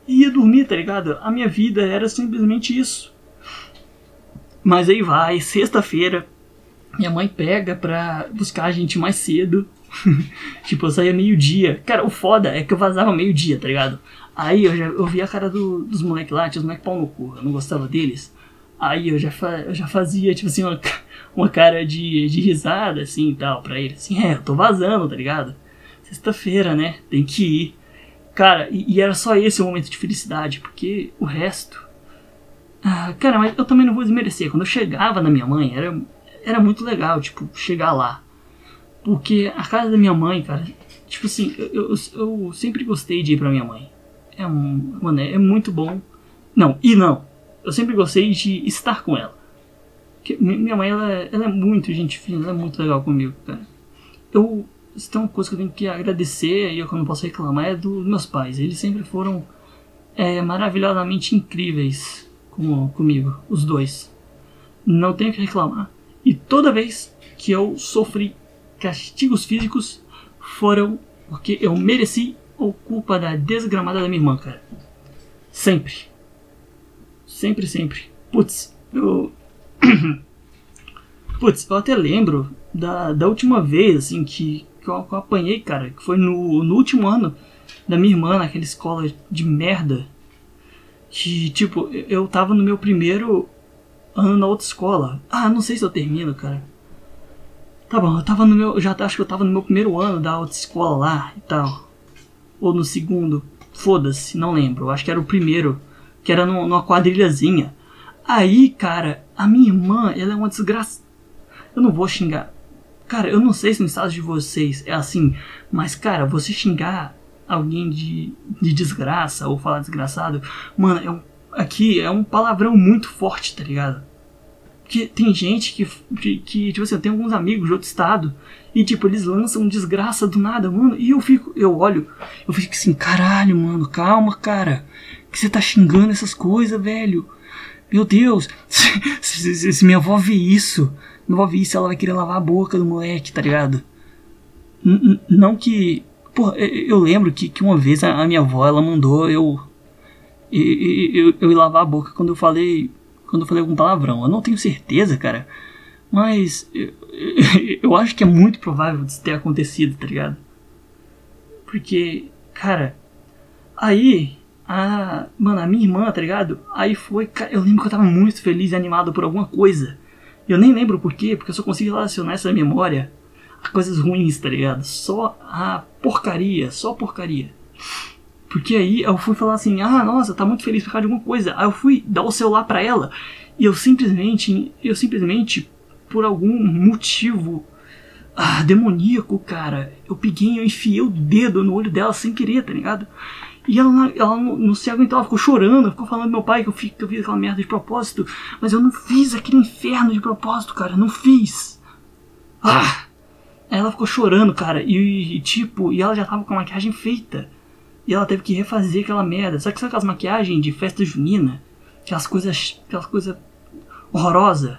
[SPEAKER 1] e ia dormir, tá ligado? A minha vida era simplesmente isso. Mas aí vai, sexta-feira, minha mãe pega pra buscar a gente mais cedo. tipo, eu saía meio-dia. Cara, o foda é que eu vazava meio-dia, tá ligado? Aí eu já eu vi a cara do, dos moleques lá, tinha os moleques pau no cu, eu não gostava deles. Aí eu já, eu já fazia, tipo assim, uma, uma cara de, de risada, assim e tal, pra eles. Assim, é, eu tô vazando, tá ligado? Sexta-feira, né? Tem que ir. Cara, e, e, era só esse o momento de felicidade, porque o resto. Ah, cara, mas eu também não vou desmerecer. Quando eu chegava na minha mãe, era, era muito legal, tipo, chegar lá. Porque a casa da minha mãe, cara, tipo assim, eu, eu, eu sempre gostei de ir pra minha mãe. É, um, mano, é muito bom. Não, e não. Eu sempre gostei de estar com ela. Porque minha mãe, ela, ela é muito gente fina, ela é muito legal comigo, cara. Eu, se tem uma coisa que eu tenho que agradecer e eu não posso reclamar é dos meus pais. Eles sempre foram é, maravilhosamente incríveis com, comigo, os dois. Não tenho que reclamar. E toda vez que eu sofri castigos físicos, foram porque eu mereci ou culpa da desgramada da minha irmã, cara? Sempre. Sempre, sempre. Putz, eu. Putz, eu até lembro da, da última vez, assim, que, que, eu, que eu apanhei, cara, que foi no, no último ano da minha irmã, naquela escola de merda. Que, tipo, eu tava no meu primeiro ano na outra escola. Ah, não sei se eu termino, cara. Tá bom, eu tava no meu. Já acho que eu tava no meu primeiro ano da outra escola lá e tal ou no segundo, foda-se, não lembro. Acho que era o primeiro, que era no, numa quadrilhazinha. Aí, cara, a minha irmã, ela é uma desgraça. Eu não vou xingar. Cara, eu não sei se no estado de vocês é assim, mas, cara, você xingar alguém de, de desgraça ou falar desgraçado, mano, é um, aqui é um palavrão muito forte, tá ligado? Porque tem gente que, que, que tipo assim, eu tenho alguns amigos de outro estado e, tipo, eles lançam desgraça do nada, mano. E eu fico, eu olho, eu fico assim, caralho, mano, calma, cara. Que você tá xingando essas coisas, velho. Meu Deus, se, se, se, minha avó ver isso, minha avó ver isso, ela vai querer lavar a boca do moleque, tá ligado? N não que. Pô, eu lembro que, que uma vez a, a minha avó, ela mandou eu, eu, eu, eu ir lavar a boca quando eu falei. Quando eu falei algum palavrão. Eu não tenho certeza, cara. Mas eu, eu acho que é muito provável disso ter acontecido, tá ligado? Porque, cara, aí, a, mano, a minha irmã, tá ligado? Aí foi, eu lembro que eu tava muito feliz e animado por alguma coisa. Eu nem lembro por quê, porque eu só consigo relacionar essa memória a coisas ruins, tá ligado? Só a porcaria, só porcaria. Porque aí eu fui falar assim, ah, nossa, tá muito feliz por causa de alguma coisa. Aí eu fui dar o celular para ela e eu simplesmente, eu simplesmente, por algum motivo ah, demoníaco, cara, eu peguei, eu enfiei o dedo no olho dela sem querer, tá ligado? E ela, ela não se aguentou, ela ficou chorando, ficou falando meu pai que eu, fiz, que eu fiz aquela merda de propósito. Mas eu não fiz aquele inferno de propósito, cara, não fiz. Ah! Ela ficou chorando, cara, e, e tipo, e ela já tava com a maquiagem feita. E ela teve que refazer aquela merda. Sabe, sabe aquelas maquiagens de festa junina? Aquelas coisas. Aquelas coisas horrorosas.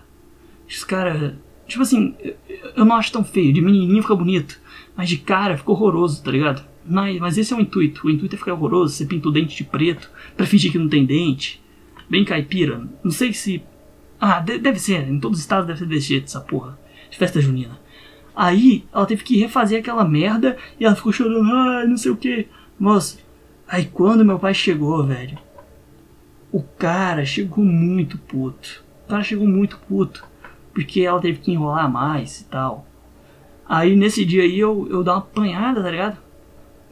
[SPEAKER 1] Os caras. Tipo assim, eu não acho tão feio. De menininho fica bonito. Mas de cara fica horroroso, tá ligado? Mas, esse é o intuito. O intuito é ficar horroroso. Você pinta o dente de preto pra fingir que não tem dente. Bem caipira. Não sei se. Ah, deve ser. Em todos os estados deve ser desse jeito, essa porra. De festa junina. Aí ela teve que refazer aquela merda e ela ficou chorando. Ai, não sei o que. Moça, aí quando meu pai chegou, velho. O cara chegou muito puto. O cara chegou muito puto. Porque ela teve que enrolar mais e tal. Aí nesse dia aí eu, eu dei uma apanhada, tá ligado?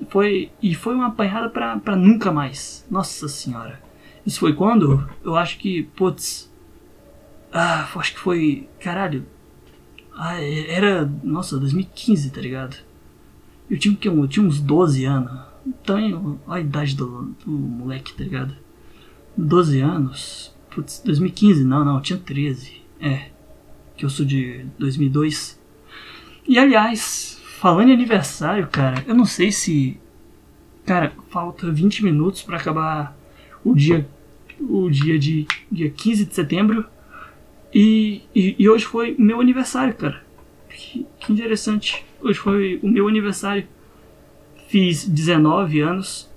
[SPEAKER 1] Foi, e foi uma apanhada pra, pra nunca mais. Nossa senhora. Isso foi quando? Eu acho que, putz. Ah, acho que foi. Caralho. Ah, era. Nossa, 2015, tá ligado? Eu tinha, eu tinha uns 12 anos. Então, a idade do, do moleque, tá ligado? 12 anos. Putz, 2015, não, não, tinha 13. É. Que eu sou de 2002. E aliás, falando em aniversário, cara, eu não sei se. Cara, falta 20 minutos para acabar o dia. O dia de. Dia 15 de setembro. E, e, e hoje foi meu aniversário, cara. Que, que interessante. Hoje foi o meu aniversário. Fiz 19 anos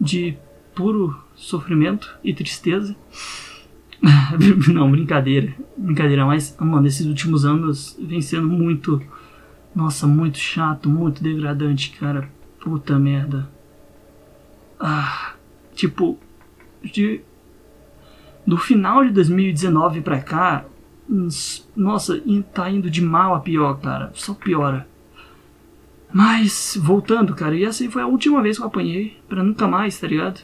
[SPEAKER 1] de puro sofrimento e tristeza. Não, brincadeira. Brincadeira, mas, mano, esses últimos anos vem sendo muito nossa, muito chato, muito degradante, cara. Puta merda. Ah, tipo, de, do final de 2019 pra cá, nossa, tá indo de mal a pior, cara. Só piora. Mas, voltando, cara, e essa foi a última vez que eu apanhei, pra nunca mais, tá ligado?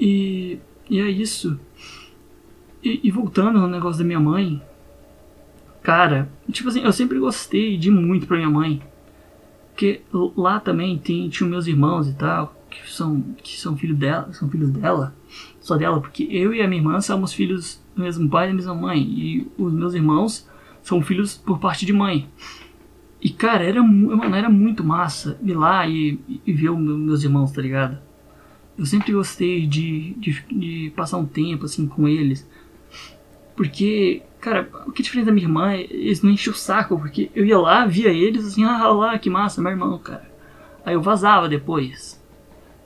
[SPEAKER 1] E, e é isso. E, e voltando no negócio da minha mãe, Cara, tipo assim, eu sempre gostei de muito pra minha mãe. Porque lá também tem, tinha meus irmãos e tal, que são, que são filhos dela, são filhos dela, só dela, porque eu e a minha irmã somos filhos do mesmo pai e da mesma mãe. E os meus irmãos são filhos por parte de mãe. E cara, era, mano, era muito massa ir lá e, e ver os meus irmãos, tá ligado? Eu sempre gostei de, de, de passar um tempo assim com eles. Porque Cara, o que é diferente da minha irmã, eles não enchem o saco, porque eu ia lá, via eles, assim, ah lá, que massa, meu irmão, cara. Aí eu vazava depois.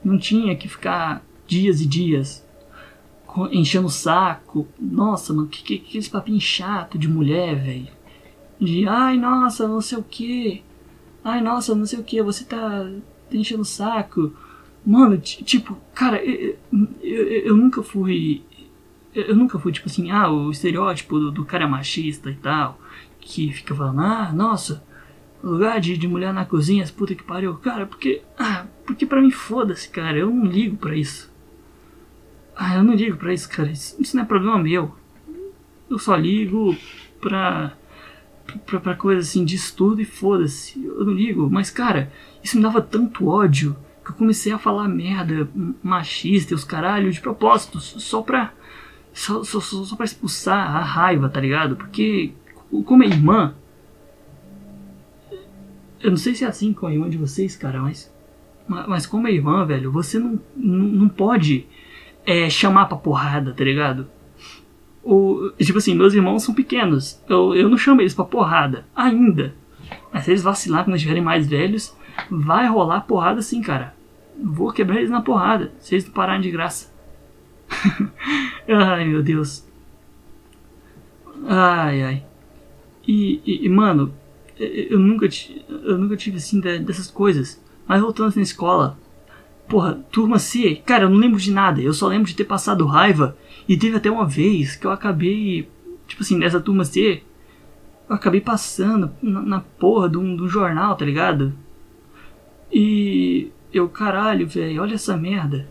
[SPEAKER 1] Não tinha que ficar dias e dias enchendo o saco. Nossa, mano, que, que, que esse papinho chato de mulher, velho. De, ai, nossa, não sei o que. Ai, nossa, não sei o que, você tá, enchendo o saco. Mano, tipo, cara, eu, eu, eu nunca fui eu nunca fui tipo assim, ah, o estereótipo do, do cara machista e tal, que fica falando, ah, nossa, lugar de, de mulher na cozinha, puta que pariu. Cara, porque, ah, porque pra mim foda-se, cara, eu não ligo pra isso. Ah, eu não ligo pra isso, cara, isso, isso não é problema meu. Eu só ligo pra, pra, pra coisa assim de estudo e foda-se, eu não ligo. Mas, cara, isso me dava tanto ódio que eu comecei a falar merda machista e os caralhos de propósito, só pra só, só, só, só pra expulsar a raiva, tá ligado? Porque, como é irmã. Eu não sei se é assim com a irmã de vocês, cara, mas. Mas como é irmã, velho, você não, não, não pode é, chamar pra porrada, tá ligado? O, tipo assim, meus irmãos são pequenos. Eu, eu não chamo eles pra porrada. Ainda. Mas se eles vacilar quando estiverem mais velhos, vai rolar porrada sim, cara. Vou quebrar eles na porrada. Se eles não pararem de graça. ai, meu Deus. Ai, ai. E, e, e, mano, eu nunca, eu nunca tive assim dessas coisas. Mas voltando na escola, porra, turma C, cara, eu não lembro de nada. Eu só lembro de ter passado raiva. E teve até uma vez que eu acabei tipo assim, nessa turma C, eu acabei passando na, na porra de um, de um jornal, tá ligado? E eu, caralho, velho, olha essa merda.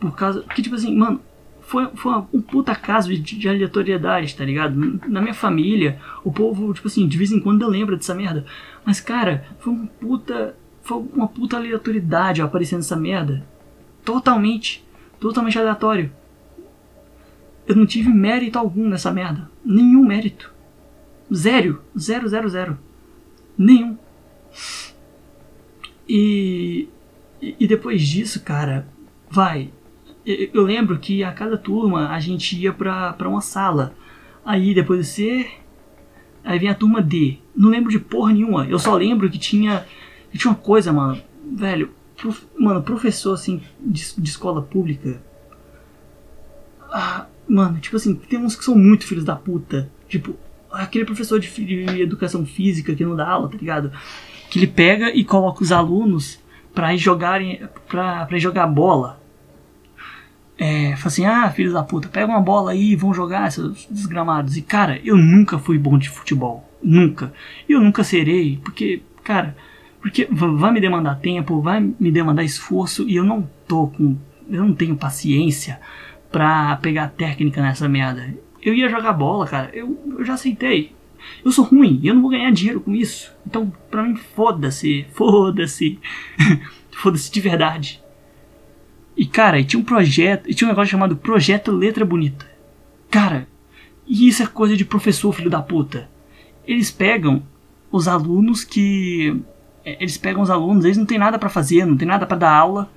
[SPEAKER 1] Por causa. Que tipo assim, mano, foi, foi um puta caso de, de, aleatoriedade, tá ligado? Na minha família, o povo, tipo assim, de vez em quando lembra dessa merda. Mas, cara, foi um puta. Foi uma puta aleatoriedade aparecendo essa merda. Totalmente. Totalmente aleatório. Eu não tive mérito algum nessa merda. Nenhum mérito. Zero. Zero, zero, zero. Nenhum. E. E depois disso, cara, vai eu lembro que a cada turma a gente ia pra, pra uma sala. Aí depois de C, aí vinha a turma D. Não lembro de porra nenhuma. Eu só lembro que tinha. Que tinha uma coisa, mano. Velho, prof, mano, professor assim de, de escola pública. Ah, mano, tipo assim, tem uns que são muito filhos da puta. Tipo, aquele professor de, de educação física que não dá aula, tá ligado? Que ele pega e coloca os alunos pra ir jogarem. pra, pra ir jogar bola é, fala assim, ah, filhos da puta, pega uma bola aí e vão jogar seus desgramados. E cara, eu nunca fui bom de futebol. Nunca. E eu nunca serei, porque, cara, porque vai me demandar tempo, vai me demandar esforço e eu não tô com. Eu não tenho paciência pra pegar técnica nessa merda. Eu ia jogar bola, cara, eu, eu já aceitei. Eu sou ruim, eu não vou ganhar dinheiro com isso. Então, pra mim, foda-se, foda-se. foda-se de verdade. E cara, e tinha um projeto, tinha um negócio chamado Projeto Letra Bonita. Cara, e isso é coisa de professor, filho da puta. Eles pegam os alunos que. É, eles pegam os alunos, eles não tem nada para fazer, não tem nada para dar aula.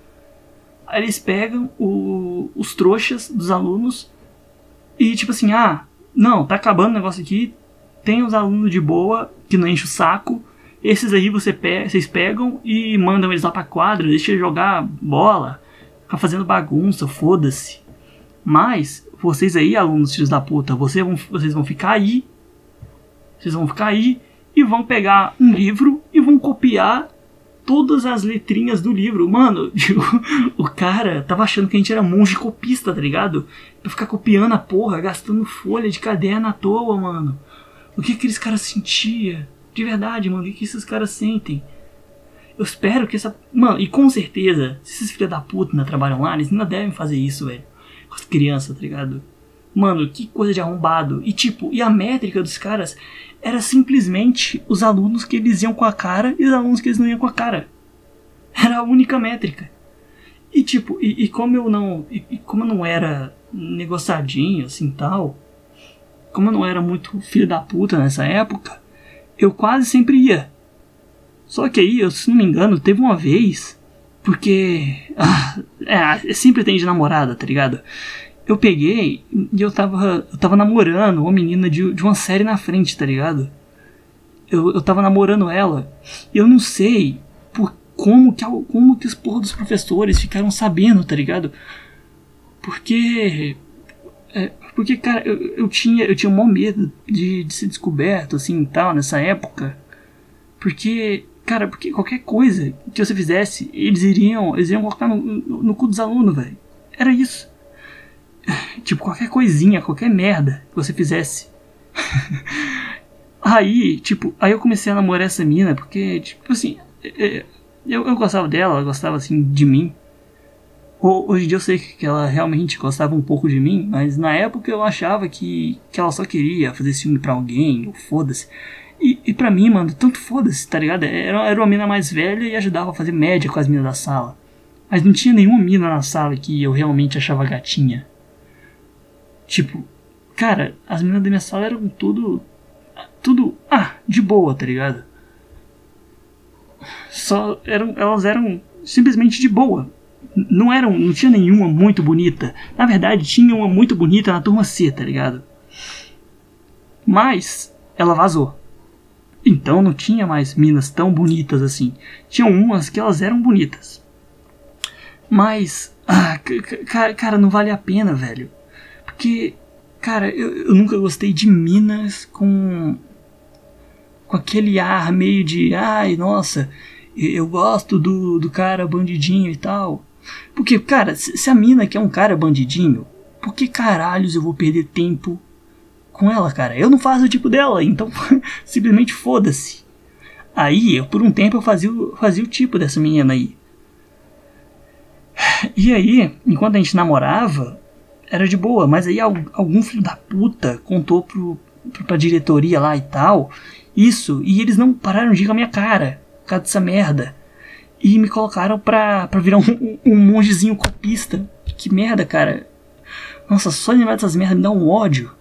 [SPEAKER 1] Aí eles pegam o, os trouxas dos alunos e tipo assim, ah, não, tá acabando o negócio aqui. Tem os alunos de boa que não enche o saco. Esses aí você pe vocês pegam e mandam eles lá pra quadra, deixa eles jogar bola, ficar fazendo bagunça, foda-se. Mas, vocês aí, alunos filhos da puta, vocês vão, vocês vão ficar aí. Vocês vão ficar aí e vão pegar um livro e vão copiar todas as letrinhas do livro. Mano, o cara tava achando que a gente era monge copista, tá ligado? Pra ficar copiando a porra, gastando folha de caderno à toa, mano. O que aqueles caras sentiam? De verdade, mano, o que, que esses caras sentem? Eu espero que essa. Mano, e com certeza, se esses filhos da puta ainda trabalham lá, eles ainda devem fazer isso, velho. Com as crianças, tá ligado? Mano, que coisa de arrombado. E tipo, e a métrica dos caras era simplesmente os alunos que eles iam com a cara e os alunos que eles não iam com a cara. Era a única métrica. E tipo, e, e como eu não. E, e, como eu não era negociadinho, assim tal. Como eu não era muito filho da puta nessa época, eu quase sempre ia. Só que aí, eu, se não me engano, teve uma vez. Porque. Ah, é, sempre tem de namorada, tá ligado? Eu peguei e eu tava. Eu tava namorando uma menina de, de uma série na frente, tá ligado? Eu, eu tava namorando ela. E eu não sei por como que, como que os porra dos professores ficaram sabendo, tá ligado? Porque. É, porque, cara, eu, eu tinha eu tinha um maior medo de, de ser descoberto, assim, tal, nessa época. Porque Cara, porque qualquer coisa que você fizesse, eles iriam, eles iriam colocar no, no, no cu dos alunos, velho. Era isso. Tipo, qualquer coisinha, qualquer merda que você fizesse. aí, tipo, aí eu comecei a namorar essa mina, porque, tipo assim, é, é, eu, eu gostava dela, ela gostava, assim, de mim. Hoje em dia eu sei que ela realmente gostava um pouco de mim, mas na época eu achava que, que ela só queria fazer ciúme pra alguém, ou foda-se. E, e pra mim, mano, tanto foda-se, tá ligado? Era, era uma mina mais velha e ajudava a fazer média com as minas da sala. Mas não tinha nenhuma mina na sala que eu realmente achava gatinha. Tipo, cara, as minas da minha sala eram tudo. Tudo. Ah, de boa, tá ligado? Só eram. Elas eram simplesmente de boa. Não eram. Não tinha nenhuma muito bonita. Na verdade, tinha uma muito bonita na turma C, tá ligado? Mas ela vazou. Então não tinha mais minas tão bonitas assim. Tinham umas que elas eram bonitas. Mas, ah, cara, não vale a pena, velho. Porque, cara, eu, eu nunca gostei de minas com. com aquele ar meio de. Ai, nossa, eu gosto do, do cara bandidinho e tal. Porque, cara, se a mina quer um cara bandidinho, por que caralhos eu vou perder tempo com ela, cara. Eu não faço o tipo dela, então simplesmente foda-se. Aí, eu, por um tempo, eu fazia, fazia o tipo dessa menina aí. E aí, enquanto a gente namorava, era de boa, mas aí algum filho da puta contou pro, pra diretoria lá e tal, isso, e eles não pararam de ir com a minha cara, por causa dessa merda. E me colocaram pra, pra virar um, um mongezinho copista. Que merda, cara. Nossa, só lembrar dessas merdas me dá um ódio.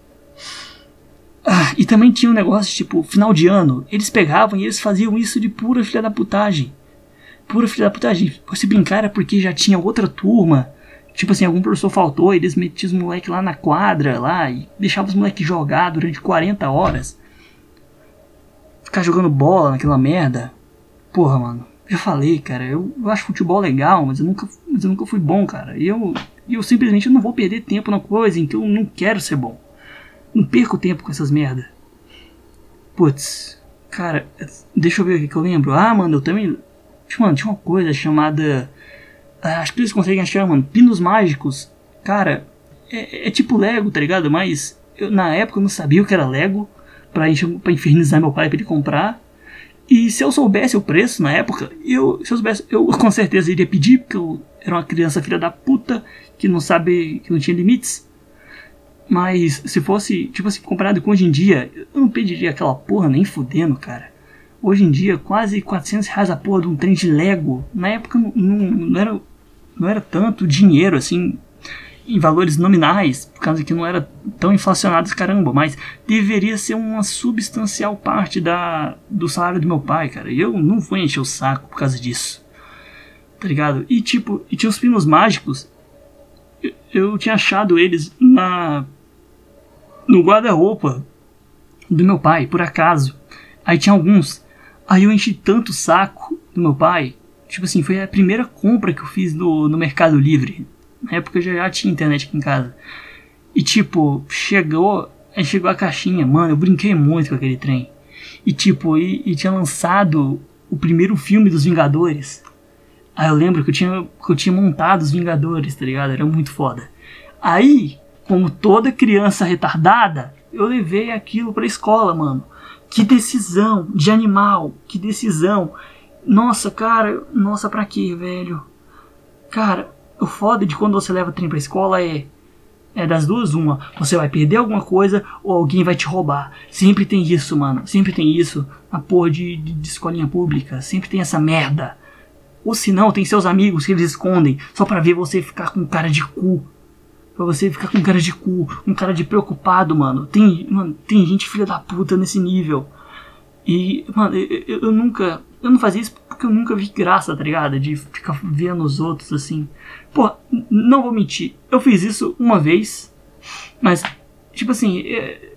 [SPEAKER 1] Ah, e também tinha um negócio, tipo, final de ano, eles pegavam e eles faziam isso de pura filha da putagem. Pura filha da putagem. Se brincar era porque já tinha outra turma. Tipo assim, algum professor faltou, eles metiam os moleques lá na quadra, lá, e deixavam os moleques jogar durante 40 horas. Ficar jogando bola naquela merda. Porra, mano. Eu falei, cara, eu, eu acho futebol legal, mas eu nunca, mas eu nunca fui bom, cara. E eu, eu simplesmente não vou perder tempo na coisa em que eu não quero ser bom. Não perco tempo com essas merda. Putz, cara, deixa eu ver o que, que eu lembro. Ah, mano, eu também. Mano, tinha uma coisa chamada. Ah, acho que eles conseguem achar, mano. Pinos mágicos. Cara, é, é tipo Lego, tá ligado? Mas eu, na época eu não sabia o que era Lego. Pra, pra infernizar meu pai pra ele comprar. E se eu soubesse o preço na época, eu, se eu soubesse, eu com certeza iria pedir, porque eu era uma criança filha da puta que não sabe, que não tinha limites. Mas se fosse, tipo assim, comparado com hoje em dia, eu não pediria aquela porra nem fudendo, cara. Hoje em dia, quase 400 reais a porra de um trem de Lego. Na época não, não, não era, não era tanto dinheiro assim, em valores nominais, por causa que não era tão inflacionado caramba, mas deveria ser uma substancial parte da, do salário do meu pai, cara. E eu não vou encher o saco por causa disso. Tá ligado? E tipo, e tinha os pinos mágicos. Eu, eu tinha achado eles na no guarda-roupa do meu pai, por acaso. Aí tinha alguns. Aí eu enchi tanto o saco do meu pai. Tipo assim, foi a primeira compra que eu fiz no, no Mercado Livre. Na época eu já tinha internet aqui em casa. E tipo, chegou. Aí chegou a caixinha, mano, eu brinquei muito com aquele trem. E tipo, e, e tinha lançado o primeiro filme dos Vingadores. Aí eu lembro que eu tinha, que eu tinha montado os Vingadores, tá ligado? Era muito foda. Aí, como toda criança retardada, eu levei aquilo pra escola, mano. Que decisão de animal, que decisão. Nossa, cara, nossa, pra quê, velho? Cara, o foda de quando você leva trem pra escola é. É das duas, uma. Você vai perder alguma coisa ou alguém vai te roubar. Sempre tem isso, mano. Sempre tem isso na porra de, de, de escolinha pública. Sempre tem essa merda. Ou se não, tem seus amigos que eles escondem só para ver você ficar com cara de cu. Pra você ficar com cara de cu, um cara de preocupado, mano. Tem, mano, tem gente filha da puta nesse nível. E, mano, eu, eu, nunca. Eu não fazia isso porque eu nunca vi graça, tá ligado? De ficar vendo os outros assim. Pô, não vou mentir. Eu fiz isso uma vez. Mas, tipo assim. É,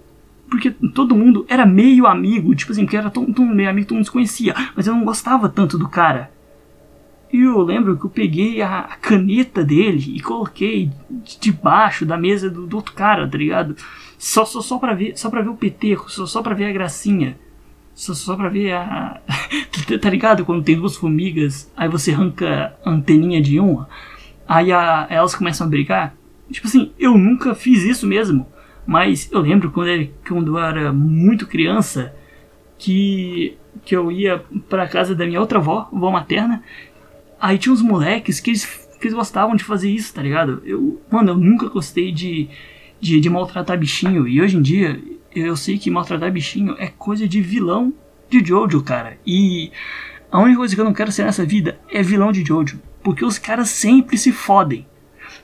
[SPEAKER 1] porque todo mundo era meio amigo. Tipo assim, porque era todo, todo meio amigo, todo mundo se conhecia. Mas eu não gostava tanto do cara. E eu lembro que eu peguei a caneta dele e coloquei debaixo da mesa do, do outro cara, tá ligado? Só, só, só, pra, ver, só pra ver o peteco, só, só pra ver a gracinha. Só, só pra ver a. tá ligado? Quando tem duas formigas, aí você arranca a anteninha de uma, aí a, elas começam a brigar. Tipo assim, eu nunca fiz isso mesmo. Mas eu lembro quando, quando eu era muito criança que, que eu ia pra casa da minha outra avó, avó materna, Aí tinha uns moleques que eles, que eles gostavam de fazer isso, tá ligado? Eu, mano, eu nunca gostei de, de, de maltratar bichinho. E hoje em dia, eu sei que maltratar bichinho é coisa de vilão de Jojo, cara. E a única coisa que eu não quero ser nessa vida é vilão de Jojo. Porque os caras sempre se fodem.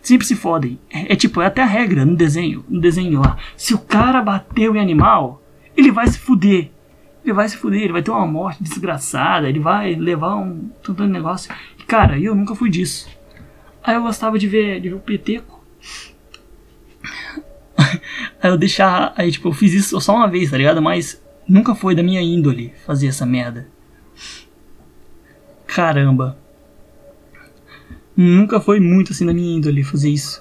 [SPEAKER 1] Sempre se fodem. É, é, tipo, é até a regra no desenho. No desenho lá. Se o cara bateu em animal, ele vai se fuder ele vai se fuder, ele vai ter uma morte desgraçada, ele vai levar um tanto de negócio. E, cara, eu nunca fui disso. Aí eu gostava de ver, de ver o peteco. aí eu deixar. Aí tipo, eu fiz isso só uma vez, tá ligado? Mas nunca foi da minha índole fazer essa merda. Caramba. Nunca foi muito assim da minha índole fazer isso.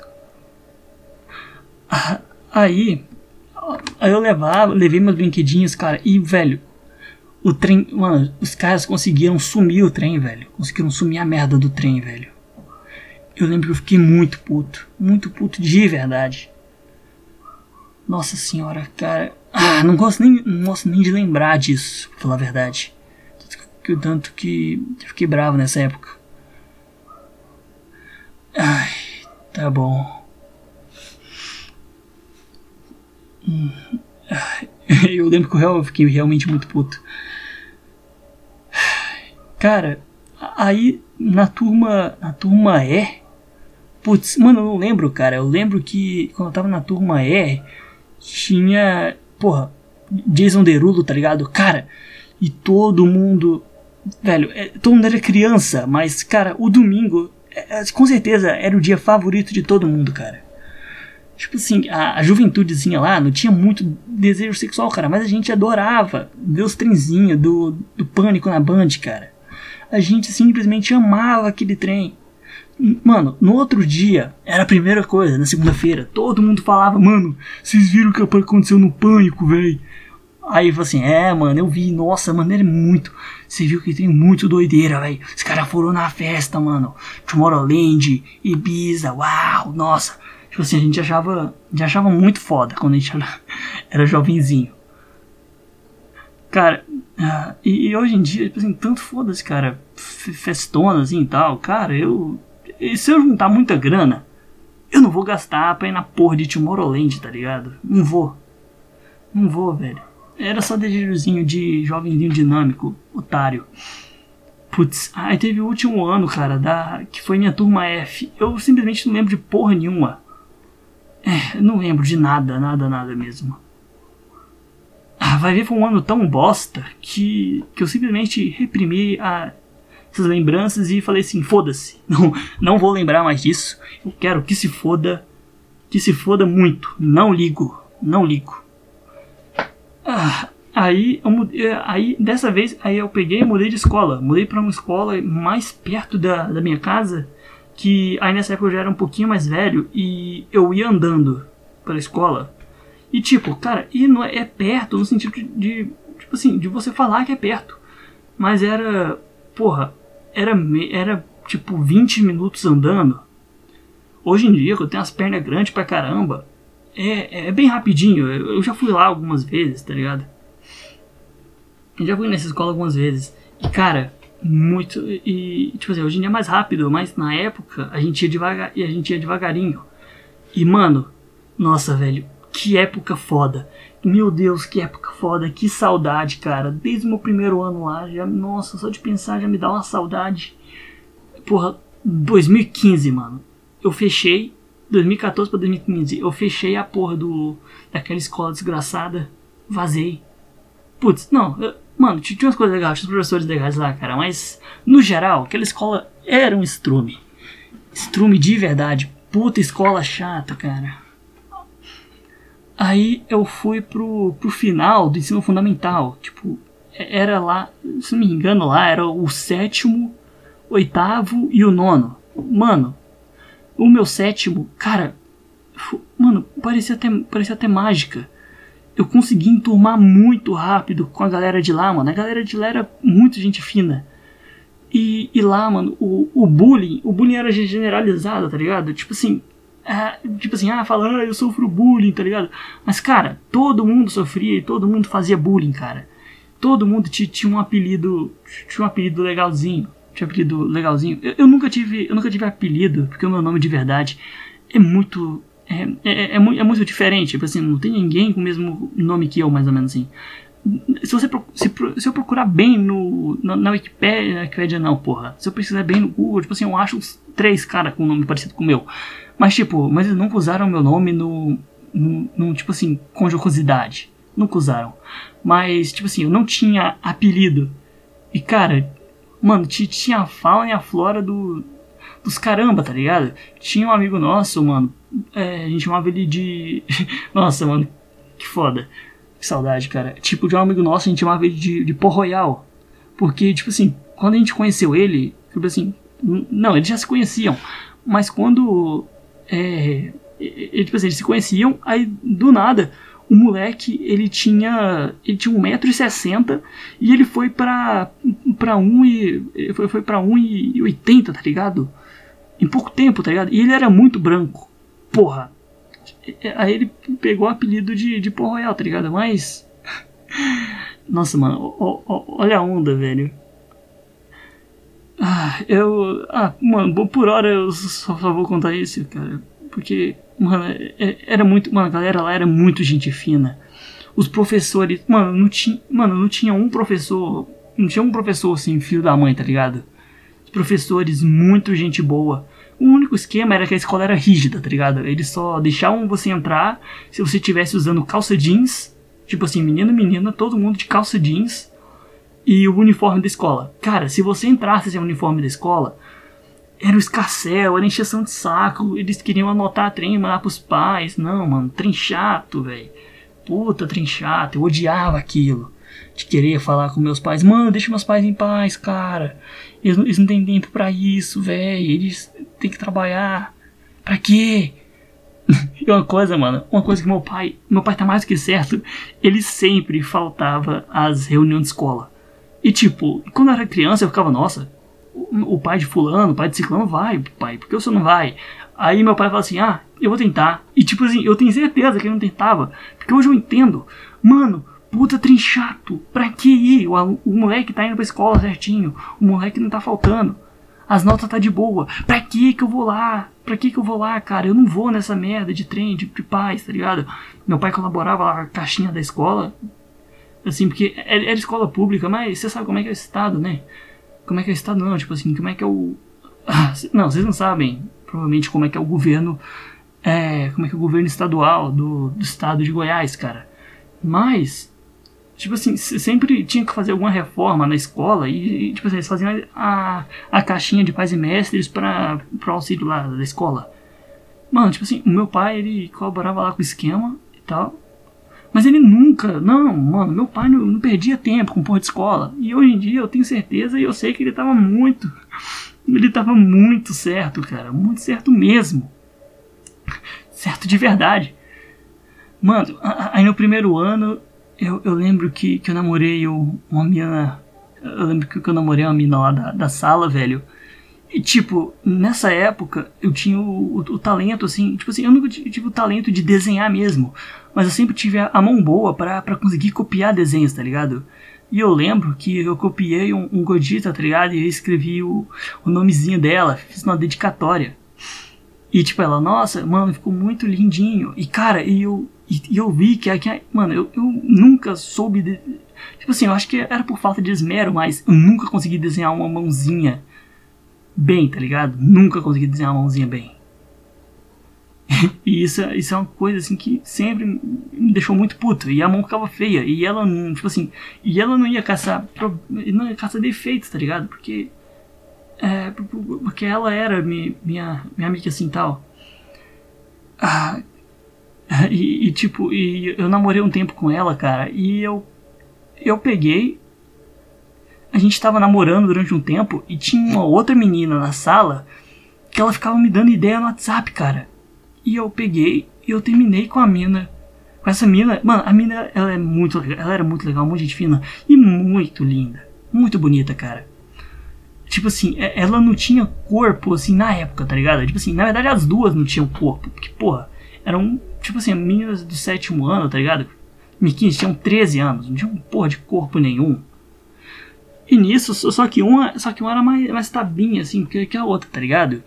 [SPEAKER 1] Aí. Aí eu levava, levei meus brinquedinhos, cara, e velho, o trem. Mano, os caras conseguiram sumir o trem, velho. Conseguiram sumir a merda do trem, velho. Eu lembro que eu fiquei muito puto. Muito puto de verdade. Nossa senhora, cara. Ah, não gosto nem, não gosto nem de lembrar disso, pra falar a verdade. Tanto que, tanto que eu fiquei bravo nessa época. Ai, tá bom. Eu lembro que eu fiquei realmente muito puto. Cara, aí na turma. Na turma E. Putz, mano, eu não lembro, cara. Eu lembro que quando eu tava na turma E, tinha. Porra, Jason Derulo, tá ligado? Cara, e todo mundo. Velho, é, todo mundo era criança, mas, cara, o domingo, é, é, com certeza, era o dia favorito de todo mundo, cara. Tipo assim, a, a juventudezinha lá não tinha muito desejo sexual, cara, mas a gente adorava os trenzinhos do, do pânico na Band, cara. A gente simplesmente amava aquele trem. Mano, no outro dia, era a primeira coisa, na segunda-feira, todo mundo falava, mano, vocês viram o que aconteceu no pânico, velho? Aí eu falei assim, é, mano, eu vi, nossa, mano, ele é muito. Você viu que tem muito doideira, velho. Os caras foram na festa, mano. Tomorrowland, Ibiza, uau, nossa. Tipo assim, a gente achava, a gente achava muito foda quando a gente era, era jovenzinho. Cara, uh, e, e, hoje em dia, tipo assim, tanto foda-se, cara, festona assim e tal. Cara, eu. Se eu juntar muita grana, eu não vou gastar pra ir na porra de Tomorrowland, tá ligado? Não vou. Não vou, velho. Era só desejozinho de jovenzinho dinâmico, otário. Putz, aí teve o último ano, cara, da que foi minha turma F. Eu simplesmente não lembro de porra nenhuma. É, não lembro de nada, nada, nada mesmo. Ah, vai ver, foi um ano tão bosta que, que eu simplesmente reprimi a, essas lembranças e falei assim: foda-se, não, não vou lembrar mais disso. Eu quero que se foda, que se foda muito. Não ligo, não ligo. Ah, aí, mudei, aí, dessa vez, aí eu peguei e mudei de escola. Mudei para uma escola mais perto da, da minha casa que aí nessa época eu já era um pouquinho mais velho e eu ia andando pela escola. E tipo, cara, e não é, é perto no sentido de, de, tipo assim, de você falar que é perto. Mas era, porra, era era tipo 20 minutos andando. Hoje em dia, que eu tenho as pernas grandes pra caramba, é, é bem rapidinho. Eu já fui lá algumas vezes, tá ligado? Eu já fui nessa escola algumas vezes. E cara, muito e tipo assim, hoje em dia é mais rápido, mas na época a gente ia devagar e a gente ia devagarinho. E mano, nossa, velho, que época foda. Meu Deus, que época foda, que saudade, cara. Desde o meu primeiro ano lá, já, nossa, só de pensar já me dá uma saudade. Porra, 2015, mano. Eu fechei 2014 para 2015. Eu fechei a porra do daquela escola desgraçada, vazei. Putz, não, eu, Mano, tinha umas coisas legais, tinha professores legais lá, cara, mas no geral, aquela escola era um estrume. Estrume de verdade. Puta escola chata, cara. Aí eu fui pro, pro final do ensino fundamental. Tipo, era lá, se não me engano, lá era o sétimo, oitavo e o nono. Mano, o meu sétimo, cara, mano, parecia até, parecia até mágica eu consegui enturmar muito rápido com a galera de lá, mano. A galera de lá era muito gente fina. E, e lá, mano, o, o bullying, o bullying era generalizado, tá ligado? Tipo assim, é, tipo assim, ah, fala, ah, eu sofro bullying, tá ligado? Mas, cara, todo mundo sofria e todo mundo fazia bullying, cara. Todo mundo tinha um apelido, tinha um apelido legalzinho. Tinha um apelido legalzinho. Eu, eu, nunca tive, eu nunca tive apelido, porque o meu nome de verdade é muito é, é, é, é, muito diferente. Tipo assim, não tem ninguém com o mesmo nome que eu, mais ou menos assim. Se, você, se, se eu procurar bem no, na, na Wikipedia, na Wikipedia não, porra. Se eu pesquisar bem no Google, tipo assim, eu acho uns três caras com um nome parecido com o meu. Mas tipo, mas eles nunca usaram meu nome no, no, tipo assim, com jocosidade. Nunca usaram. Mas, tipo assim, eu não tinha apelido. E cara, mano, tinha a fauna e a flora do, dos caramba, tá ligado? Tinha um amigo nosso, mano, é, a gente chamava ele de. Nossa, mano, que foda. Que saudade, cara. Tipo, de um amigo nosso, a gente chamava ele de, de Royal. Porque, tipo assim, quando a gente conheceu ele, tipo assim, não, eles já se conheciam. Mas quando. É, ele, tipo assim, eles se conheciam, aí do nada, o moleque, ele tinha. Ele tinha 1,60m e ele foi pra. pra 1 e. Foi, foi pra 1,80, tá ligado? Em pouco tempo, tá ligado? E ele era muito branco porra, Aí ele pegou o apelido de, de Royal, tá ligado? Mas. Nossa, mano, ó, ó, olha a onda, velho. Ah, eu. Ah, mano, por hora eu só, só vou contar isso, cara. Porque, mano, é, era muito. Mano, a galera lá era muito gente fina. Os professores. Mano, não tinha. Mano, não tinha um professor. Não tinha um professor assim, filho da mãe, tá ligado? Os professores, muito gente boa. O único esquema era que a escola era rígida, tá ligado? Eles só deixavam você entrar se você estivesse usando calça jeans. Tipo assim, menino, menina, todo mundo de calça jeans. E o uniforme da escola. Cara, se você entrasse sem o uniforme da escola, era o escarcel, era encheção de saco. Eles queriam anotar trem e mandar pros pais. Não, mano, trem chato, velho. Puta, trem chato. Eu odiava aquilo. De querer falar com meus pais. Mano, deixa meus pais em paz, cara. Eles, eles não têm tempo para isso, velho. Eles têm que trabalhar. Pra quê? e uma coisa, mano. Uma coisa que meu pai. Meu pai tá mais do que certo. Ele sempre faltava às reuniões de escola. E tipo, quando eu era criança eu ficava, nossa, o pai de fulano, o pai de ciclano vai, pai, por que você não vai? Aí meu pai fala assim, ah, eu vou tentar. E tipo assim, eu tenho certeza que ele não tentava. Porque hoje eu entendo. Mano, puta trinchato. Pra que ir? O, o moleque tá indo pra escola certinho. O moleque não tá faltando. As notas tá de boa. Pra que que eu vou lá? Pra que que eu vou lá, cara? Eu não vou nessa merda de trem, de, de paz, tá ligado? Meu pai colaborava lá com a caixinha da escola. Assim, porque era, era escola pública, mas você sabe como é que é o estado, né? Como é que é o estado não, tipo assim, como é que é o... Não, vocês não sabem, provavelmente, como é que é o governo... É, como é que é o governo estadual do, do estado de Goiás, cara. Mas, tipo assim, sempre tinha que fazer alguma reforma na escola e, e tipo assim, eles faziam a, a caixinha de pais e mestres para o auxílio lá da escola. Mano, tipo assim, o meu pai, ele colaborava lá com o esquema e tal. Mas ele nunca, não, mano, meu pai não, não perdia tempo com porra de escola. E hoje em dia eu tenho certeza e eu sei que ele tava muito, ele tava muito certo, cara, muito certo mesmo. Certo de verdade. Mano, aí no primeiro ano eu, eu lembro que, que eu namorei uma menina. Eu lembro que eu namorei uma menina lá da, da sala, velho. E, tipo, nessa época eu tinha o, o, o, talento, assim, tipo assim, eu nunca tive o talento de desenhar mesmo, mas eu sempre tive a, a mão boa para conseguir copiar desenhos, tá ligado? E eu lembro que eu copiei um, um Godita, tá ligado? E eu escrevi o, o nomezinho dela, fiz uma dedicatória. E tipo, ela, nossa, mano, ficou muito lindinho. E cara, e eu, e, e eu vi que, que mano, eu, eu nunca soube. De, tipo assim, eu acho que era por falta de esmero, mas eu nunca consegui desenhar uma mãozinha bem, tá ligado? Nunca consegui desenhar uma mãozinha bem. e isso, isso é uma coisa assim que sempre me deixou muito puto. E a mão ficava feia. E ela não, tipo assim, e ela não ia caçar, não ia caçar defeitos, tá ligado? Porque é, porque ela era minha, minha, minha amiga assim tal. Ah, e, e, tipo, e eu namorei um tempo com ela, cara, e eu eu peguei a gente estava namorando durante um tempo e tinha uma outra menina na sala que ela ficava me dando ideia no WhatsApp, cara. E eu peguei e eu terminei com a mina. Com essa mina, mano, a mina ela é muito ela era muito legal, muito gente fina e muito linda, muito bonita, cara. Tipo assim, ela não tinha corpo assim na época, tá ligado? Tipo assim, na verdade as duas não tinham corpo, porque porra, eram tipo assim, meninas do sétimo ano, tá ligado? 2015 tinham 13 anos, não tinham porra de corpo nenhum. E nisso, só que uma, só que uma era mais, mais tabinha, assim, que, que a outra, tá ligado?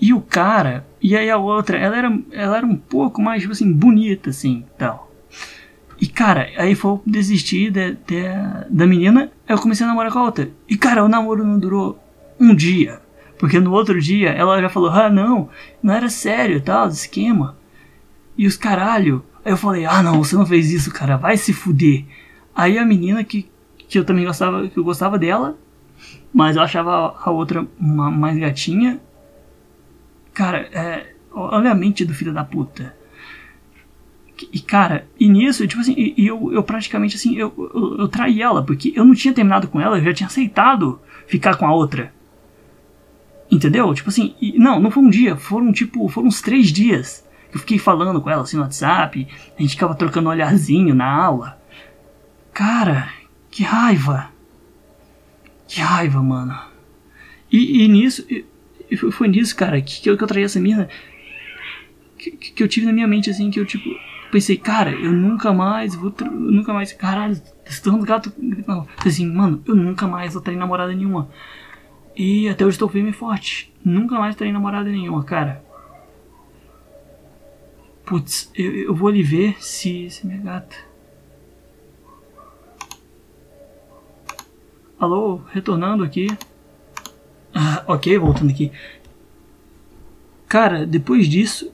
[SPEAKER 1] E o cara, e aí a outra, ela era, ela era um pouco mais, tipo assim, bonita, assim, tal. E cara, aí foi desistir de, de, da menina, eu comecei a namorar com a outra. E cara, o namoro não durou um dia. Porque no outro dia ela já falou, ah não, não era sério tal, esquema. E os caralho. Aí eu falei, ah não, você não fez isso, cara, vai se fuder. Aí a menina que, que eu também gostava, que eu gostava dela, mas eu achava a outra uma, mais gatinha. Cara, é, olha a mente do filho da puta. E cara, e nisso, tipo assim, e, eu, eu praticamente assim, eu, eu, eu traí ela, porque eu não tinha terminado com ela, eu já tinha aceitado ficar com a outra. Entendeu? Tipo assim, e, não, não foi um dia, foram tipo, foram uns três dias. Eu fiquei falando com ela assim no WhatsApp, a gente ficava trocando olharzinho na aula. Cara, que raiva! Que raiva, mano. E, e nisso, e, foi nisso, cara, que, que eu, que eu traí essa mina. que, que eu tive na minha mente, assim, que eu, tipo, pensei, cara, eu nunca mais vou. Nunca mais. Caralho, estando gato. Não, assim, mano, eu nunca mais vou ter namorada nenhuma. E até hoje estou firme e forte. Nunca mais terei namorada nenhuma, cara. Putz, eu, eu vou ali ver se, se minha gata. Alô, retornando aqui. Ah, ok, voltando aqui. Cara, depois disso,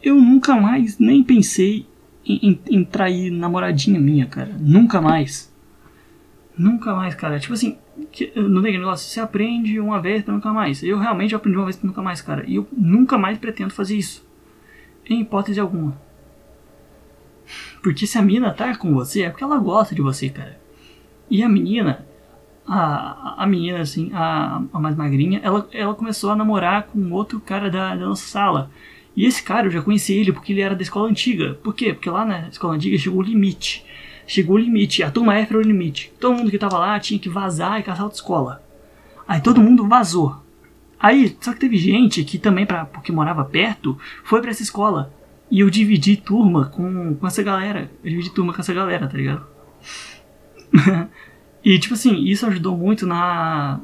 [SPEAKER 1] eu nunca mais nem pensei em, em, em, trair namoradinha minha, cara. Nunca mais. Nunca mais, cara. Tipo assim, que, não tem negócio, você aprende uma vez pra nunca mais. Eu realmente aprendi uma vez pra nunca mais, cara. E eu nunca mais pretendo fazer isso. Em hipótese alguma. Porque se a mina tá com você, é porque ela gosta de você, cara. E a menina, a, a menina, assim, a, a mais magrinha, ela, ela começou a namorar com outro cara da, da nossa sala. E esse cara, eu já conheci ele porque ele era da escola antiga. Por quê? Porque lá na escola antiga chegou o limite. Chegou o limite, a turma F era o limite. Todo mundo que tava lá tinha que vazar e caçar outra escola. Aí todo mundo vazou. Aí, só que teve gente que também, pra, porque morava perto, foi para essa escola. E eu dividi turma com, com essa galera. Eu dividi turma com essa galera, tá ligado? e, tipo assim, isso ajudou muito na,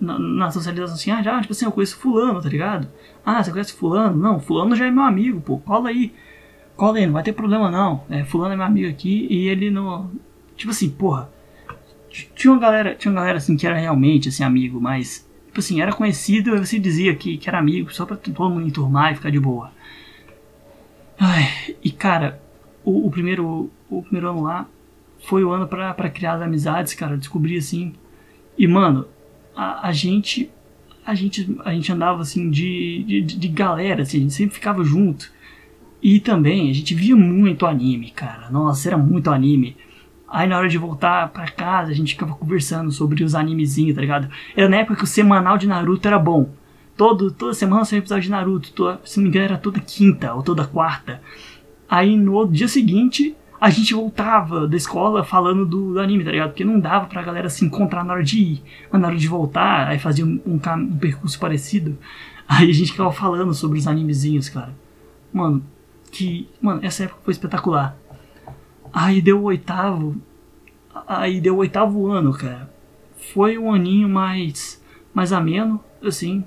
[SPEAKER 1] na, na socialização. Assim, ah, já, tipo assim, eu conheço fulano, tá ligado? Ah, você conhece fulano? Não, fulano já é meu amigo, pô. Cola aí. Cola aí, não vai ter problema não. É, fulano é meu amigo aqui e ele não... Tipo assim, porra. Tinha uma galera, tinha uma galera assim que era realmente assim amigo, mas tipo assim, era conhecido, você dizia que, que era amigo só pra todo mundo enturmar e ficar de boa. Ai, e cara, o, o, primeiro, o primeiro ano lá foi o ano pra criar as amizades, cara. descobri assim. E mano, a, a gente. A gente, a gente andava assim de, de, de galera, assim, a gente sempre ficava junto. E também a gente via muito anime, cara. Nossa, era muito anime. Aí na hora de voltar pra casa, a gente ficava conversando sobre os animezinhos, tá ligado? Era na época que o semanal de Naruto era bom. Todo, toda semana saiu um episódio de Naruto. Toda, se não me engano, era toda quinta ou toda quarta. Aí no dia seguinte, a gente voltava da escola falando do, do, anime, tá ligado? Porque não dava pra galera se encontrar na hora de ir. Mas na hora de voltar, aí fazia um, um, um percurso parecido. Aí a gente ficava falando sobre os animezinhos, cara. Mano, que. Mano, essa época foi espetacular. Aí deu o oitavo. Aí deu o oitavo ano, cara. Foi um aninho mais. mais ameno, assim.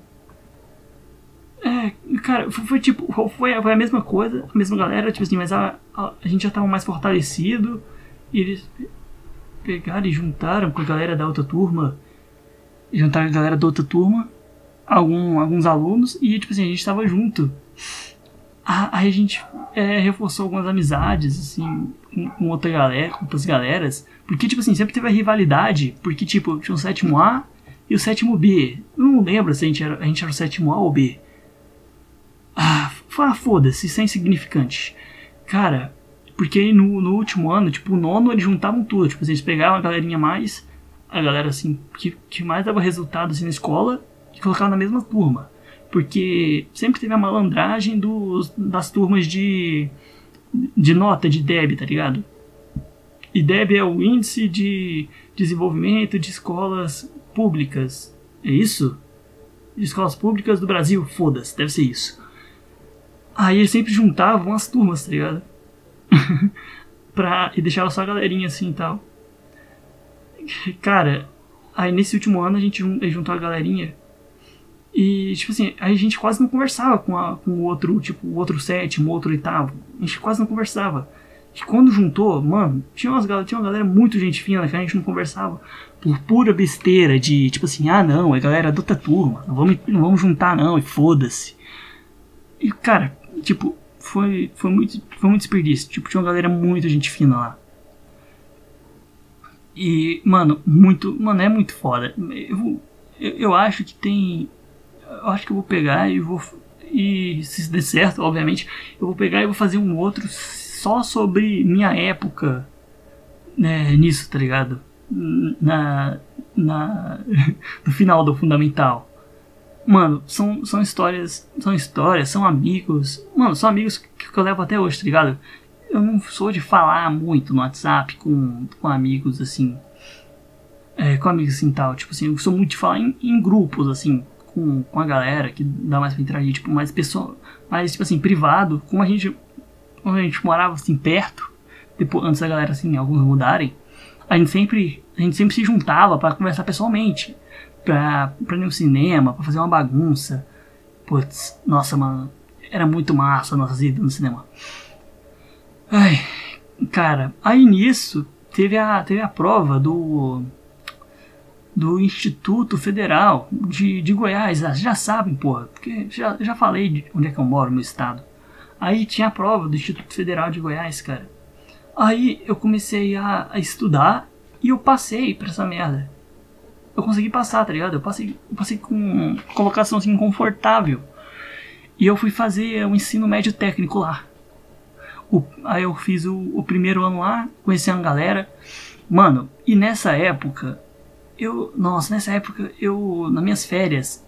[SPEAKER 1] É, cara, foi, foi tipo. Foi, foi, a mesma coisa, a mesma galera, tipo assim, mas a, a, a gente já tava mais fortalecido. E eles pegaram e juntaram com a galera da outra turma. Juntaram a galera da outra turma. Algum, alguns alunos. E tipo assim, a gente tava junto. Aí a gente é, reforçou algumas amizades, assim, com, com, outra galera, com outras galeras. Porque, tipo assim, sempre teve a rivalidade. Porque, tipo, tinha o sétimo A e o sétimo B. Eu não lembro se a gente era, a gente era o sétimo A ou B. Ah, foda-se, isso é insignificante. Cara, porque no, no último ano, tipo, o nono eles juntavam tudo. Tipo, eles pegavam a galerinha mais, a galera, assim, que, que mais dava resultado, assim, na escola, e colocavam na mesma turma. Porque sempre teve a malandragem dos, das turmas de, de nota de DEB, tá ligado? E DEB é o Índice de Desenvolvimento de Escolas Públicas. É isso? De escolas públicas do Brasil, foda-se, deve ser isso. Aí eles sempre juntavam as turmas, tá ligado? pra, e deixava só a galerinha assim e tal. Cara, aí nesse último ano a gente juntou a galerinha e, tipo assim, a gente quase não conversava com, a, com o outro, tipo, o outro sétimo, o outro oitavo. A gente quase não conversava. E quando juntou, mano, tinha, umas, tinha uma galera muito gente fina que a gente não conversava por pura besteira de, tipo assim, ah não, é galera da outra turma, não vamos, não vamos juntar não, e foda-se. E, cara, tipo, foi, foi, muito, foi muito desperdício. Tipo, tinha uma galera muito gente fina lá. E, mano, muito, mano, é muito foda. Eu, eu, eu acho que tem eu acho que eu vou pegar e vou. E se der certo, obviamente, eu vou pegar e vou fazer um outro só sobre minha época né, nisso, tá ligado? Na, na, no final do Fundamental. Mano, são, são histórias, são histórias, são amigos. Mano, são amigos que, que eu levo até hoje, tá ligado? Eu não sou de falar muito no WhatsApp com, com amigos assim. É, com amigos assim tal. Tipo assim, eu sou muito de falar em, em grupos, assim, com, com a galera, que dá mais pra interagir, tipo, mais pessoal, mais, tipo assim, privado, como a gente, como a gente morava, assim, perto, depois, antes da galera, assim, alguns mudarem, a gente sempre, a gente sempre se juntava para conversar pessoalmente, pra, pra ir no cinema, pra fazer uma bagunça. Putz, nossa, mano, era muito massa nossas idas no cinema. Ai, cara, aí nisso teve a, teve a prova do do Instituto Federal de, de Goiás. Ah, já sabem, porra, porque já, já falei de onde é que eu moro no estado. Aí tinha a prova do Instituto Federal de Goiás, cara. Aí eu comecei a, a estudar e eu passei pra essa merda. Eu consegui passar, tá ligado? Eu passei, eu passei com colocação assim confortável. E eu fui fazer um ensino médio técnico lá. O, aí eu fiz o, o primeiro ano lá, conheci uma galera. Mano, e nessa época eu, nossa, nessa época eu, nas minhas férias,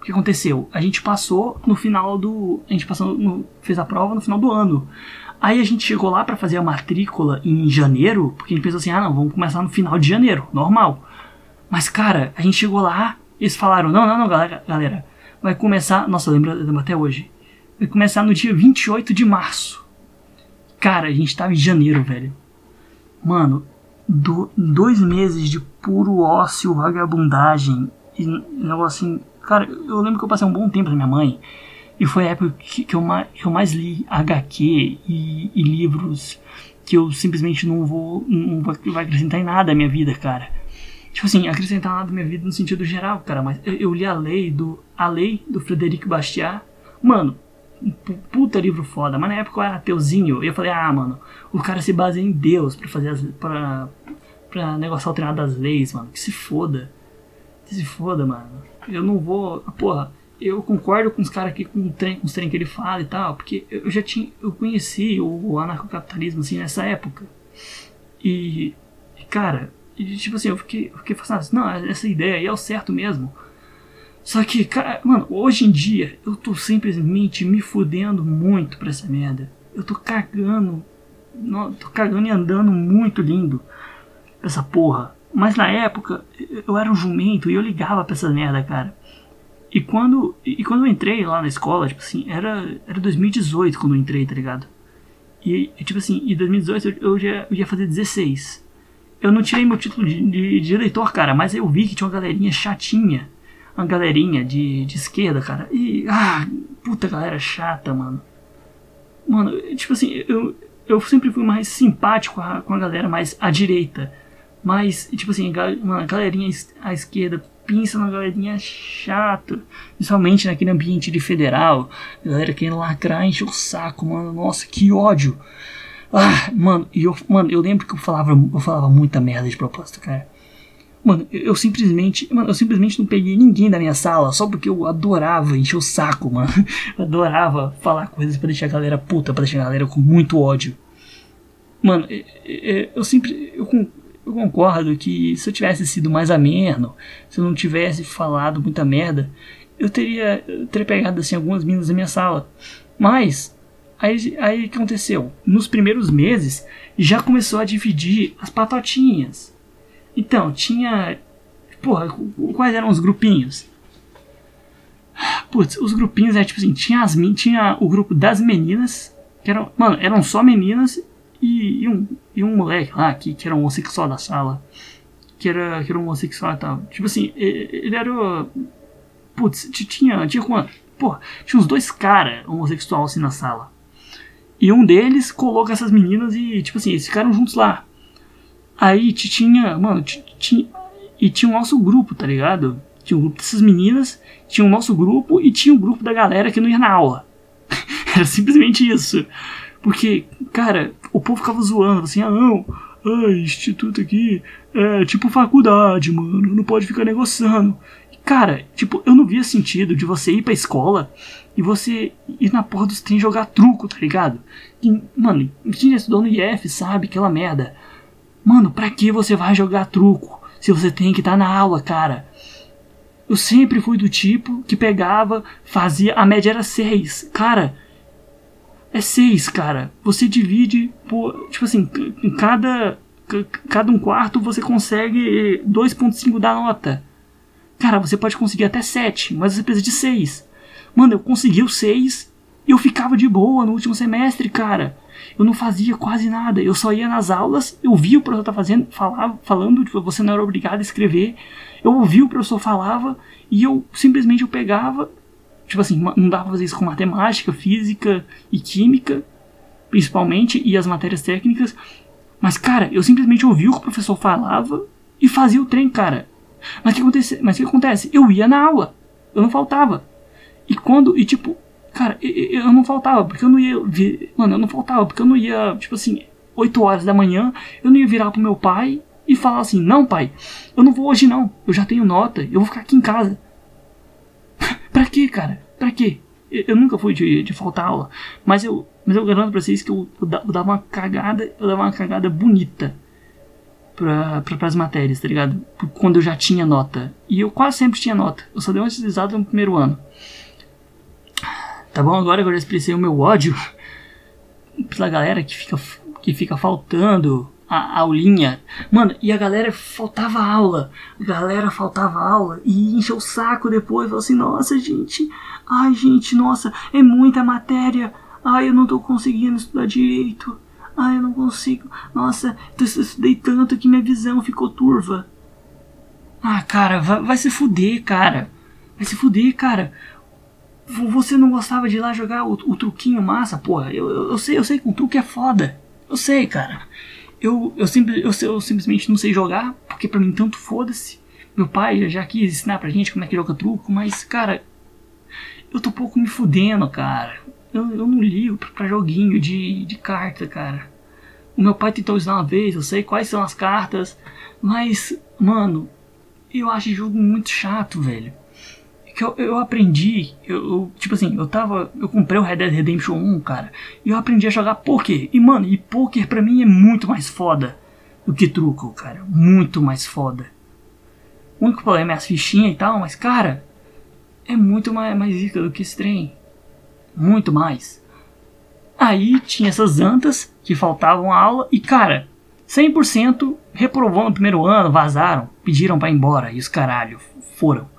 [SPEAKER 1] o que aconteceu? A gente passou no final do, a gente passou no, fez a prova no final do ano. Aí a gente chegou lá para fazer a matrícula em janeiro, porque a gente pensou assim, ah não, vamos começar no final de janeiro, normal. Mas cara, a gente chegou lá, eles falaram, não, não, não, galera, vai começar, nossa, lembro, até hoje, vai começar no dia 28 de março. Cara, a gente tava em janeiro, velho. Mano, do, dois meses de puro ócio, vagabundagem e negócio assim. Cara, eu lembro que eu passei um bom tempo com minha mãe e foi a época que, que, eu, que eu mais li HQ e, e, livros que eu simplesmente não vou. não vai, acrescentar em nada à minha vida, cara. Tipo assim, acrescentar nada à minha vida no sentido geral, cara, mas eu, eu li a lei do. A lei do Frederic Bastiat. Mano, puta livro foda. Mas na época eu era ateuzinho. E eu falei, ah, mano, o cara se baseia em Deus pra fazer as. pra, pra negociar o treinado das leis, mano. Que se foda. Que se foda, mano. Eu não vou. Porra, eu concordo com os caras aqui com, o trem, com os trem que ele fala e tal. Porque eu já tinha. Eu conheci o anarcocapitalismo assim nessa época. E. Cara, e, tipo assim, eu fiquei, eu fiquei fascinado. Não, essa ideia aí é o certo mesmo. Só que, cara, mano, hoje em dia eu tô simplesmente me fudendo muito pra essa merda. Eu tô cagando. Não, tô cagando e andando muito lindo essa porra. Mas na época eu era um jumento e eu ligava pra essa merda, cara. E quando, e quando eu entrei lá na escola, tipo assim, era, era 2018 quando eu entrei, tá ligado? E, tipo assim, em 2018 eu, já, eu ia fazer 16. Eu não tirei meu título de, de, de eleitor, cara, mas eu vi que tinha uma galerinha chatinha uma galerinha de, de esquerda, cara. E, ah, puta galera chata, mano. Mano, tipo assim, eu, eu sempre fui mais simpático com a, com a galera mais à direita. Mas, tipo assim, uma galerinha à esquerda pensa na galerinha chata. Principalmente naquele ambiente de federal. Galera querendo lacrar, encher o saco, mano. Nossa, que ódio. Ah, mano, e eu, mano, eu lembro que eu falava, eu falava muita merda de propósito, cara. Mano, eu simplesmente. Mano, eu simplesmente não peguei ninguém da minha sala só porque eu adorava encher o saco, mano. Eu adorava falar coisas pra deixar a galera puta, pra deixar a galera com muito ódio. Mano, eu sempre. Eu, eu concordo que se eu tivesse sido mais ameno, se eu não tivesse falado muita merda, eu teria, eu teria pegado assim algumas minas da minha sala. Mas Aí, aí que aconteceu? Nos primeiros meses já começou a dividir as patotinhas. Então, tinha. Porra, quais eram os grupinhos? Putz, os grupinhos é tipo assim: tinha, as, tinha o grupo das meninas, que eram. Mano, eram só meninas e, e um, e um moleque lá que, que era homossexual da sala. Que era, que era homossexual e tal. Tipo assim, ele era. Putz, tinha. Tinha quanto? Porra, tinha uns dois caras homossexuais assim na sala. E um deles coloca essas meninas e, tipo assim, eles ficaram juntos lá. Aí tinha, mano, tinha, e tinha o nosso grupo, tá ligado? Tinha o um grupo dessas meninas, tinha o nosso grupo e tinha o um grupo da galera que não ia na aula. Era simplesmente isso. Porque, cara, o povo ficava zoando, assim, ah não, ai, instituto aqui é tipo faculdade, mano, não pode ficar negociando. Cara, tipo, eu não via sentido de você ir pra escola e você ir na porra dos trem jogar truco, tá ligado? E, mano, quem já estudou no IF sabe aquela merda. Mano, pra que você vai jogar truco se você tem que estar tá na aula, cara? Eu sempre fui do tipo que pegava, fazia. A média era 6. Cara, é 6, cara. Você divide por. Tipo assim, em cada. Cada um quarto você consegue 2,5 da nota. cara, você pode conseguir até 7, mas você precisa de 6. Mano, eu consegui o 6 e eu ficava de boa no último semestre, cara. Eu não fazia quase nada. Eu só ia nas aulas, eu via o professor tá fazendo, falava, falando, tipo, você não era obrigado a escrever. Eu ouvia o professor falava e eu simplesmente eu pegava, tipo assim, não dava pra fazer isso com matemática, física e química, principalmente, e as matérias técnicas. Mas, cara, eu simplesmente ouvia o que o professor falava e fazia o trem, cara. Mas o que acontece? Mas o que acontece? Eu ia na aula. Eu não faltava. E quando. E tipo, cara, eu, eu não faltava, porque eu não ia. Vir, mano, eu não faltava, porque eu não ia, tipo assim, 8 horas da manhã, eu não ia virar pro meu pai e falar assim: Não, pai, eu não vou hoje não. Eu já tenho nota, eu vou ficar aqui em casa. pra quê, cara? Pra quê? Eu, eu nunca fui de, de faltar aula. Mas eu, mas eu garanto pra vocês que eu, eu, eu dava uma cagada, eu dava uma cagada bonita pra, pra, as matérias, tá ligado? Quando eu já tinha nota. E eu quase sempre tinha nota. Eu só dei uma deslizada no primeiro ano. Tá bom? Agora que eu já expressei o meu ódio pela galera que fica, que fica faltando a aulinha. Mano, e a galera faltava aula. A galera faltava aula e encheu o saco depois. Falou assim: nossa, gente. Ai, gente, nossa, é muita matéria. Ai, eu não tô conseguindo estudar direito. Ai, eu não consigo. Nossa, eu estudei tanto que minha visão ficou turva. Ah, cara, vai, vai se fuder, cara. Vai se fuder, cara. Você não gostava de ir lá jogar o, o truquinho massa? Porra, eu, eu, eu, sei, eu sei que o truque é foda. Eu sei, cara. Eu, eu, simples, eu, eu simplesmente não sei jogar, porque pra mim tanto foda-se. Meu pai já quis ensinar pra gente como é que joga truco, mas, cara, eu tô pouco me fudendo, cara. Eu, eu não ligo pra, pra joguinho de, de carta, cara. O meu pai tentou usar uma vez, eu sei quais são as cartas, mas, mano, eu acho jogo muito chato, velho. Que eu, eu aprendi, eu, eu, tipo assim, eu tava. Eu comprei o Red Dead Redemption 1, cara, e eu aprendi a jogar poker. E, mano, e poker pra mim é muito mais foda do que truco, cara. Muito mais foda. O único problema é as fichinhas e tal, mas, cara, é muito mais, mais rica do que esse trem. Muito mais. Aí tinha essas antas que faltavam a aula e, cara, 100% reprovou no primeiro ano, vazaram, pediram para ir embora e os caralho foram.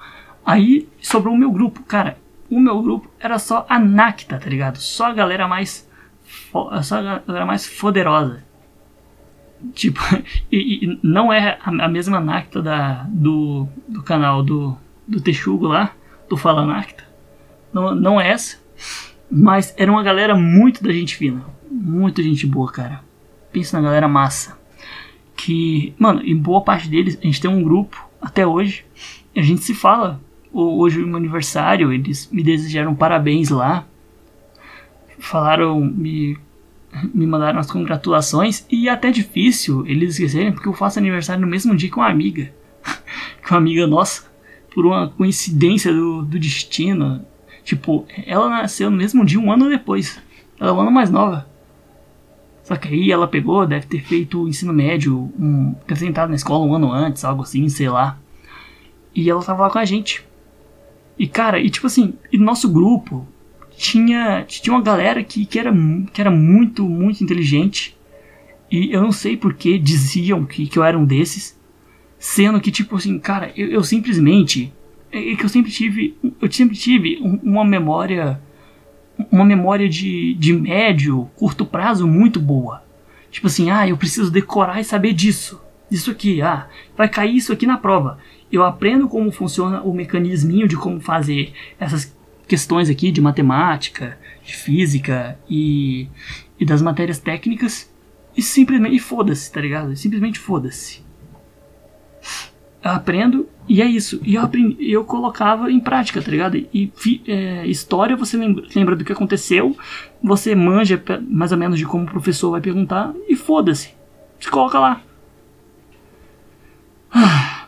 [SPEAKER 1] Aí sobrou o meu grupo, cara. O meu grupo era só a Nacta, tá ligado? Só a galera mais. Só a galera mais poderosa. Tipo, e, e, não é a, a mesma Nacta da, do, do canal do, do Texugo lá, do Fala Nacta. Não, não é essa. Mas era uma galera muito da gente fina. Muito gente boa, cara. Pensa na galera massa. Que, mano, em boa parte deles, a gente tem um grupo até hoje. a gente se fala. Hoje, no meu aniversário, eles me desejaram parabéns lá. Falaram, me, me mandaram as congratulações. E é até difícil eles esquecerem, porque eu faço aniversário no mesmo dia com uma amiga. com uma amiga nossa. Por uma coincidência do, do destino Tipo, ela nasceu no mesmo dia, um ano depois. Ela é um ano mais nova. Só que aí ela pegou, deve ter feito o ensino médio, um, ter entrado na escola um ano antes, algo assim, sei lá. E ela tava lá com a gente. E cara, e tipo assim, e no nosso grupo tinha, tinha uma galera que, que, era, que era muito, muito inteligente. E eu não sei porque diziam que, que eu era um desses. Sendo que, tipo assim, cara, eu, eu simplesmente é, é que eu sempre tive, eu sempre tive uma memória, uma memória de, de médio, curto prazo muito boa. Tipo assim, ah, eu preciso decorar e saber disso. Isso aqui, ah, vai cair isso aqui na prova. Eu aprendo como funciona o mecanisminho de como fazer essas questões aqui de matemática, de física e, e das matérias técnicas e simplesmente foda-se, tá ligado? Simplesmente foda-se eu aprendo e é isso. E eu, aprendi, eu colocava em prática, tá ligado? E é, história você lembra, lembra, do que aconteceu, você manja mais ou menos de como o professor vai perguntar e foda-se. Você coloca lá. Ah,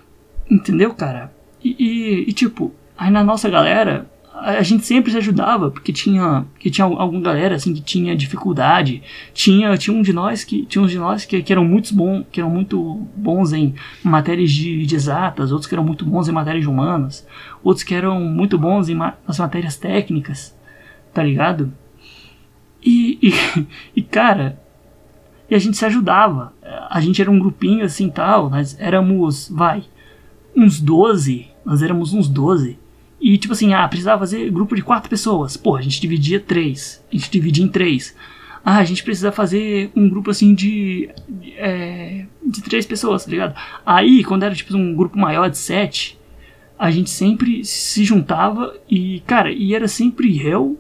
[SPEAKER 1] entendeu, cara? E, e, e, tipo, aí na nossa galera, a gente sempre se ajudava, porque tinha, que tinha alguma galera assim que tinha dificuldade. Tinha, tinha um de nós que tinha uns de nós que, que eram muito bons, que eram muito bons em matérias de, de, exatas, outros que eram muito bons em matérias de humanas, outros que eram muito bons em nas matérias técnicas, tá ligado? E, e, e cara, e a gente se ajudava. A gente era um grupinho assim tal, nós éramos, vai, uns 12 Nós éramos uns 12. E tipo assim, ah, precisava fazer grupo de quatro pessoas. Pô, a gente dividia três. A gente dividia em três. Ah, a gente precisa fazer um grupo assim de. É, de três pessoas, tá ligado? Aí, quando era tipo um grupo maior de sete, a gente sempre se juntava e, cara, e era sempre eu,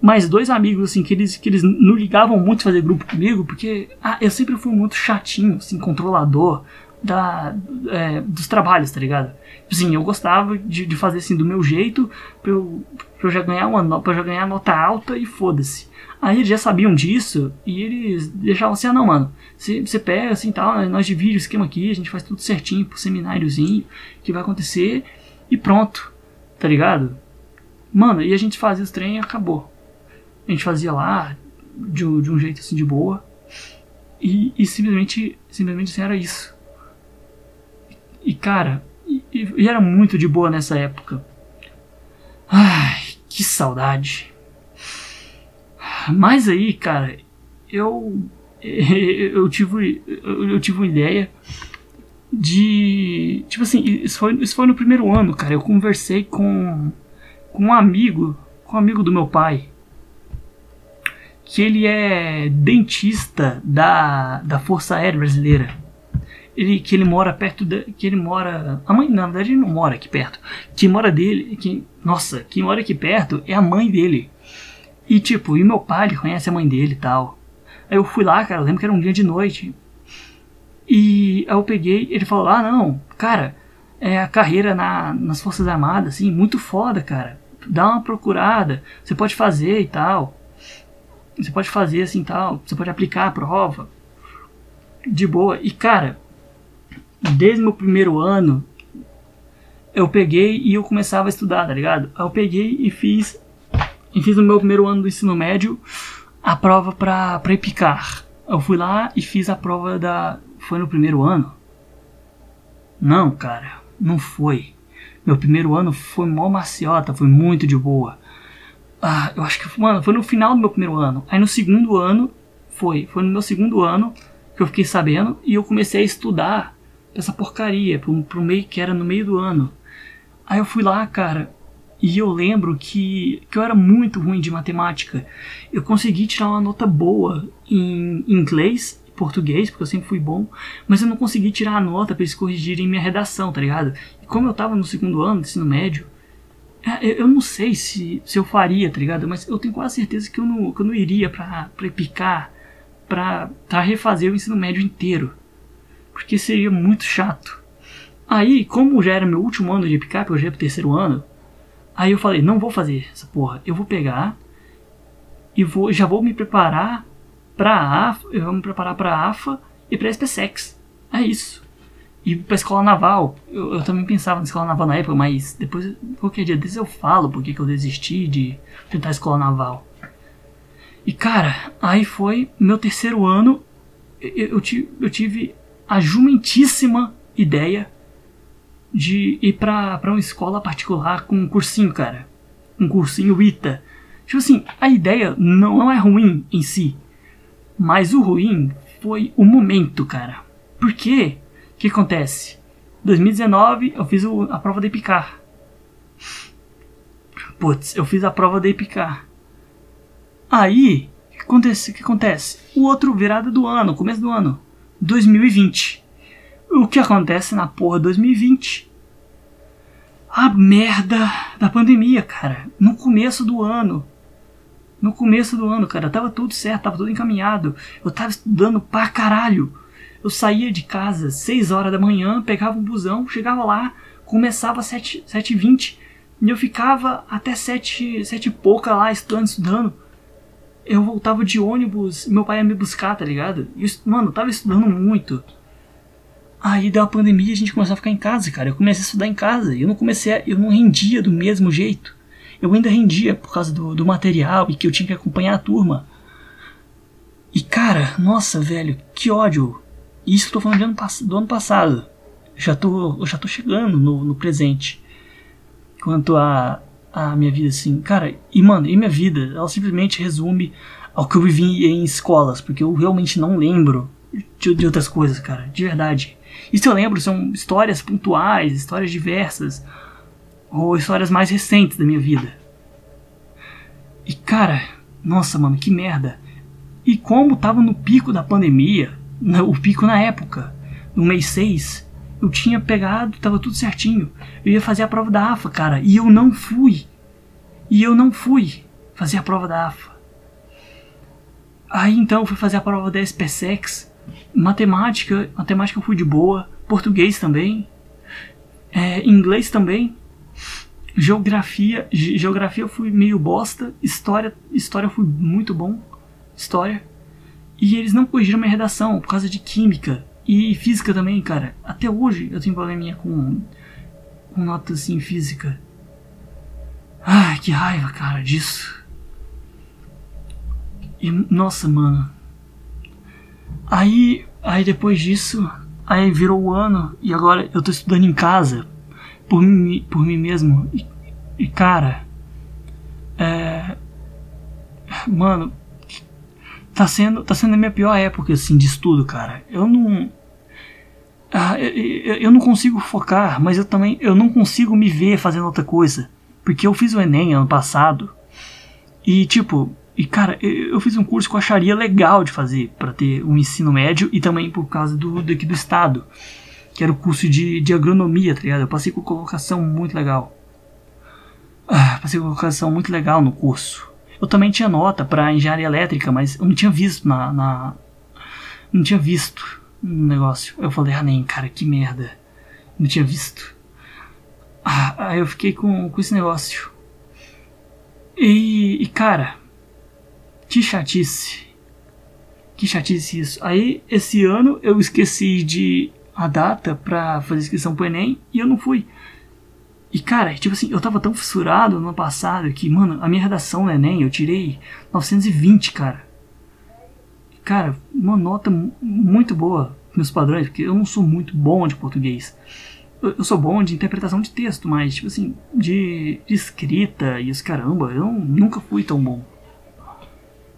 [SPEAKER 1] mais dois amigos, assim, que eles, que eles não ligavam muito fazer grupo comigo, porque ah, eu sempre fui muito chatinho, assim, controlador da, é, dos trabalhos, tá ligado? Sim, eu gostava de, de fazer assim do meu jeito, pra eu, pra eu já ganhar uma já ganhar nota alta e foda-se. Aí eles já sabiam disso e eles deixavam assim, ah não, mano, você pega assim tal, nós dividimos o esquema aqui, a gente faz tudo certinho pro semináriozinho que vai acontecer e pronto, tá ligado? Mano, e a gente fazia os trem e acabou. A gente fazia lá de, de um jeito assim de boa e, e simplesmente, simplesmente assim, era isso. E cara, e, e, era muito de boa nessa época. Ai, que saudade. Mas aí, cara, eu eu tive eu tive uma ideia de tipo assim, isso foi, isso foi no primeiro ano, cara. Eu conversei com com um amigo, com um amigo do meu pai, que ele é dentista da da Força Aérea Brasileira ele, que ele mora perto da. Que ele mora. A mãe, na verdade, ele não mora aqui perto. Quem mora dele. Quem, nossa, quem mora aqui perto é a mãe dele. E tipo, e meu pai ele conhece a mãe dele e tal. Aí eu fui lá, cara, lembro que era um dia de noite. E aí eu peguei, ele falou: Ah, não, cara, é a carreira na, nas Forças Armadas, assim, muito foda, cara. Dá uma procurada, você pode fazer e tal. Você pode fazer assim tal, você pode aplicar a prova. De boa. E cara, desde meu primeiro ano, eu peguei e eu começava a estudar, tá ligado? Eu peguei e fiz, e fiz no meu primeiro ano do ensino médio a prova pra, pra Epicar. Eu fui lá e fiz a prova da. Foi no primeiro ano? Não, cara, não foi. Meu primeiro ano foi mó maciota, foi muito de boa. Ah, eu acho que, mano, foi no final do meu primeiro ano. Aí no segundo ano, foi. Foi no meu segundo ano que eu fiquei sabendo e eu comecei a estudar essa porcaria, pro, pro meio que era no meio do ano. Aí eu fui lá, cara, e eu lembro que, que eu era muito ruim de matemática. Eu consegui tirar uma nota boa em inglês e português, porque eu sempre fui bom, mas eu não consegui tirar a nota para eles corrigirem minha redação, tá ligado? E como eu tava no segundo ano do ensino médio, é, eu não sei se, se eu faria, tá ligado? Mas eu tenho quase certeza que eu não, que eu não iria pra, pra picar, pra, pra refazer o ensino médio inteiro porque seria muito chato. Aí, como já era meu último ano de picape, eu já ia pro terceiro ano, aí eu falei, não vou fazer essa porra, eu vou pegar e vou, já vou me preparar pra AFA, eu vou me preparar pra AFA e pra SpaceX. É isso. E pra escola naval, eu, eu, também pensava na escola naval na época, mas depois, qualquer dia desses eu falo porque que eu desisti de tentar a escola naval. E cara, aí foi meu terceiro ano, eu, eu, eu tive a jumentíssima ideia de ir pra, pra uma escola particular com um cursinho, cara. Um cursinho ITA. Tipo assim, a ideia não é ruim em si. Mas o ruim foi o momento, cara. Por quê? O que acontece? 2019 eu fiz o, a prova da Epicar. Putz, eu fiz a prova da Epicar. Aí, o que acontece? O que acontece? O outro virada do ano, começo do ano. 2020. O que acontece na porra 2020? A merda da pandemia, cara. No começo do ano. No começo do ano, cara, tava tudo certo, tava tudo encaminhado. Eu tava estudando pra caralho. Eu saía de casa 6 horas da manhã, pegava um busão, chegava lá, começava às 7, 7h20 e eu ficava até 7, 7 e pouca lá estudando, estudando eu voltava de ônibus, meu pai ia me buscar, tá ligado? E, mano, eu tava estudando muito. Aí deu a pandemia a gente começou a ficar em casa, cara. Eu comecei a estudar em casa. Eu não comecei a, eu não rendia do mesmo jeito. Eu ainda rendia por causa do, do material e que eu tinha que acompanhar a turma. E cara, nossa, velho, que ódio. Isso eu tô falando ano, do ano passado. Já tô, eu já tô chegando no, no presente. Quanto a, a minha vida assim. Cara, e mano, e minha vida, ela simplesmente resume ao que eu vivi em escolas, porque eu realmente não lembro de, de outras coisas, cara, de verdade. Isso eu lembro são histórias pontuais, histórias diversas, ou histórias mais recentes da minha vida. E cara, nossa, mano, que merda. E como tava no pico da pandemia, o pico na época, no mês 6, eu tinha pegado, tava tudo certinho. Eu ia fazer a prova da AFA, cara, e eu não fui. E eu não fui fazer a prova da AFA. Aí então eu fui fazer a prova da SPSEX. Matemática, matemática eu fui de boa. Português também. É, inglês também. Geografia, geografia eu fui meio bosta. História, história eu fui muito bom. História. E eles não corrigiram minha redação por causa de química. E física também, cara. Até hoje eu tenho probleminha com, com notas em física. Ai, que raiva, cara, disso. E, nossa, mano. Aí, aí depois disso, aí virou o ano e agora eu tô estudando em casa por mim, por mim mesmo. E, e cara, é, mano, tá sendo, tá sendo a minha pior época assim de estudo, cara. Eu não ah, eu, eu não consigo focar, mas eu também eu não consigo me ver fazendo outra coisa, porque eu fiz o ENEM ano passado. E tipo, e cara, eu fiz um curso que eu acharia legal de fazer para ter um ensino médio e também por causa do daqui do estado, que era o curso de, de agronomia, tá ligado? Eu passei com colocação muito legal. Ah, passei com colocação muito legal no curso. Eu também tinha nota para engenharia elétrica, mas eu não tinha visto na, na não tinha visto no negócio. Eu falei, ah nem, cara, que merda. Não tinha visto. Ah, aí eu fiquei com, com esse negócio. E, e cara, que chatice. Que chatice isso. Aí, esse ano, eu esqueci de a data pra fazer inscrição pro Enem e eu não fui. E cara, tipo assim, eu tava tão fissurado no ano passado que, mano, a minha redação no Enem eu tirei 920, cara. Cara, uma nota muito boa meus padrões, porque eu não sou muito bom de português. Eu, eu sou bom de interpretação de texto, mas, tipo assim, de, de escrita e os caramba, eu nunca fui tão bom.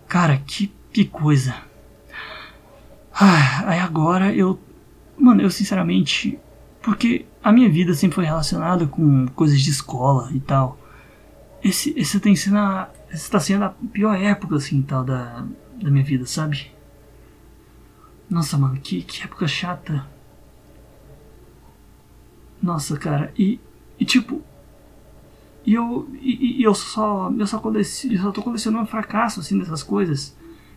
[SPEAKER 1] Cara, que, que coisa. Ah, aí agora eu. Mano, eu sinceramente. Porque a minha vida sempre foi relacionada com coisas de escola e tal. Esse, esse tem sido a, esse tá sendo a pior época, assim, tal, da, da minha vida, sabe? Nossa, mano, que, que época chata. Nossa, cara, e, e tipo, e eu, e, e eu só eu só, eu só tô colecionando fracasso assim dessas coisas.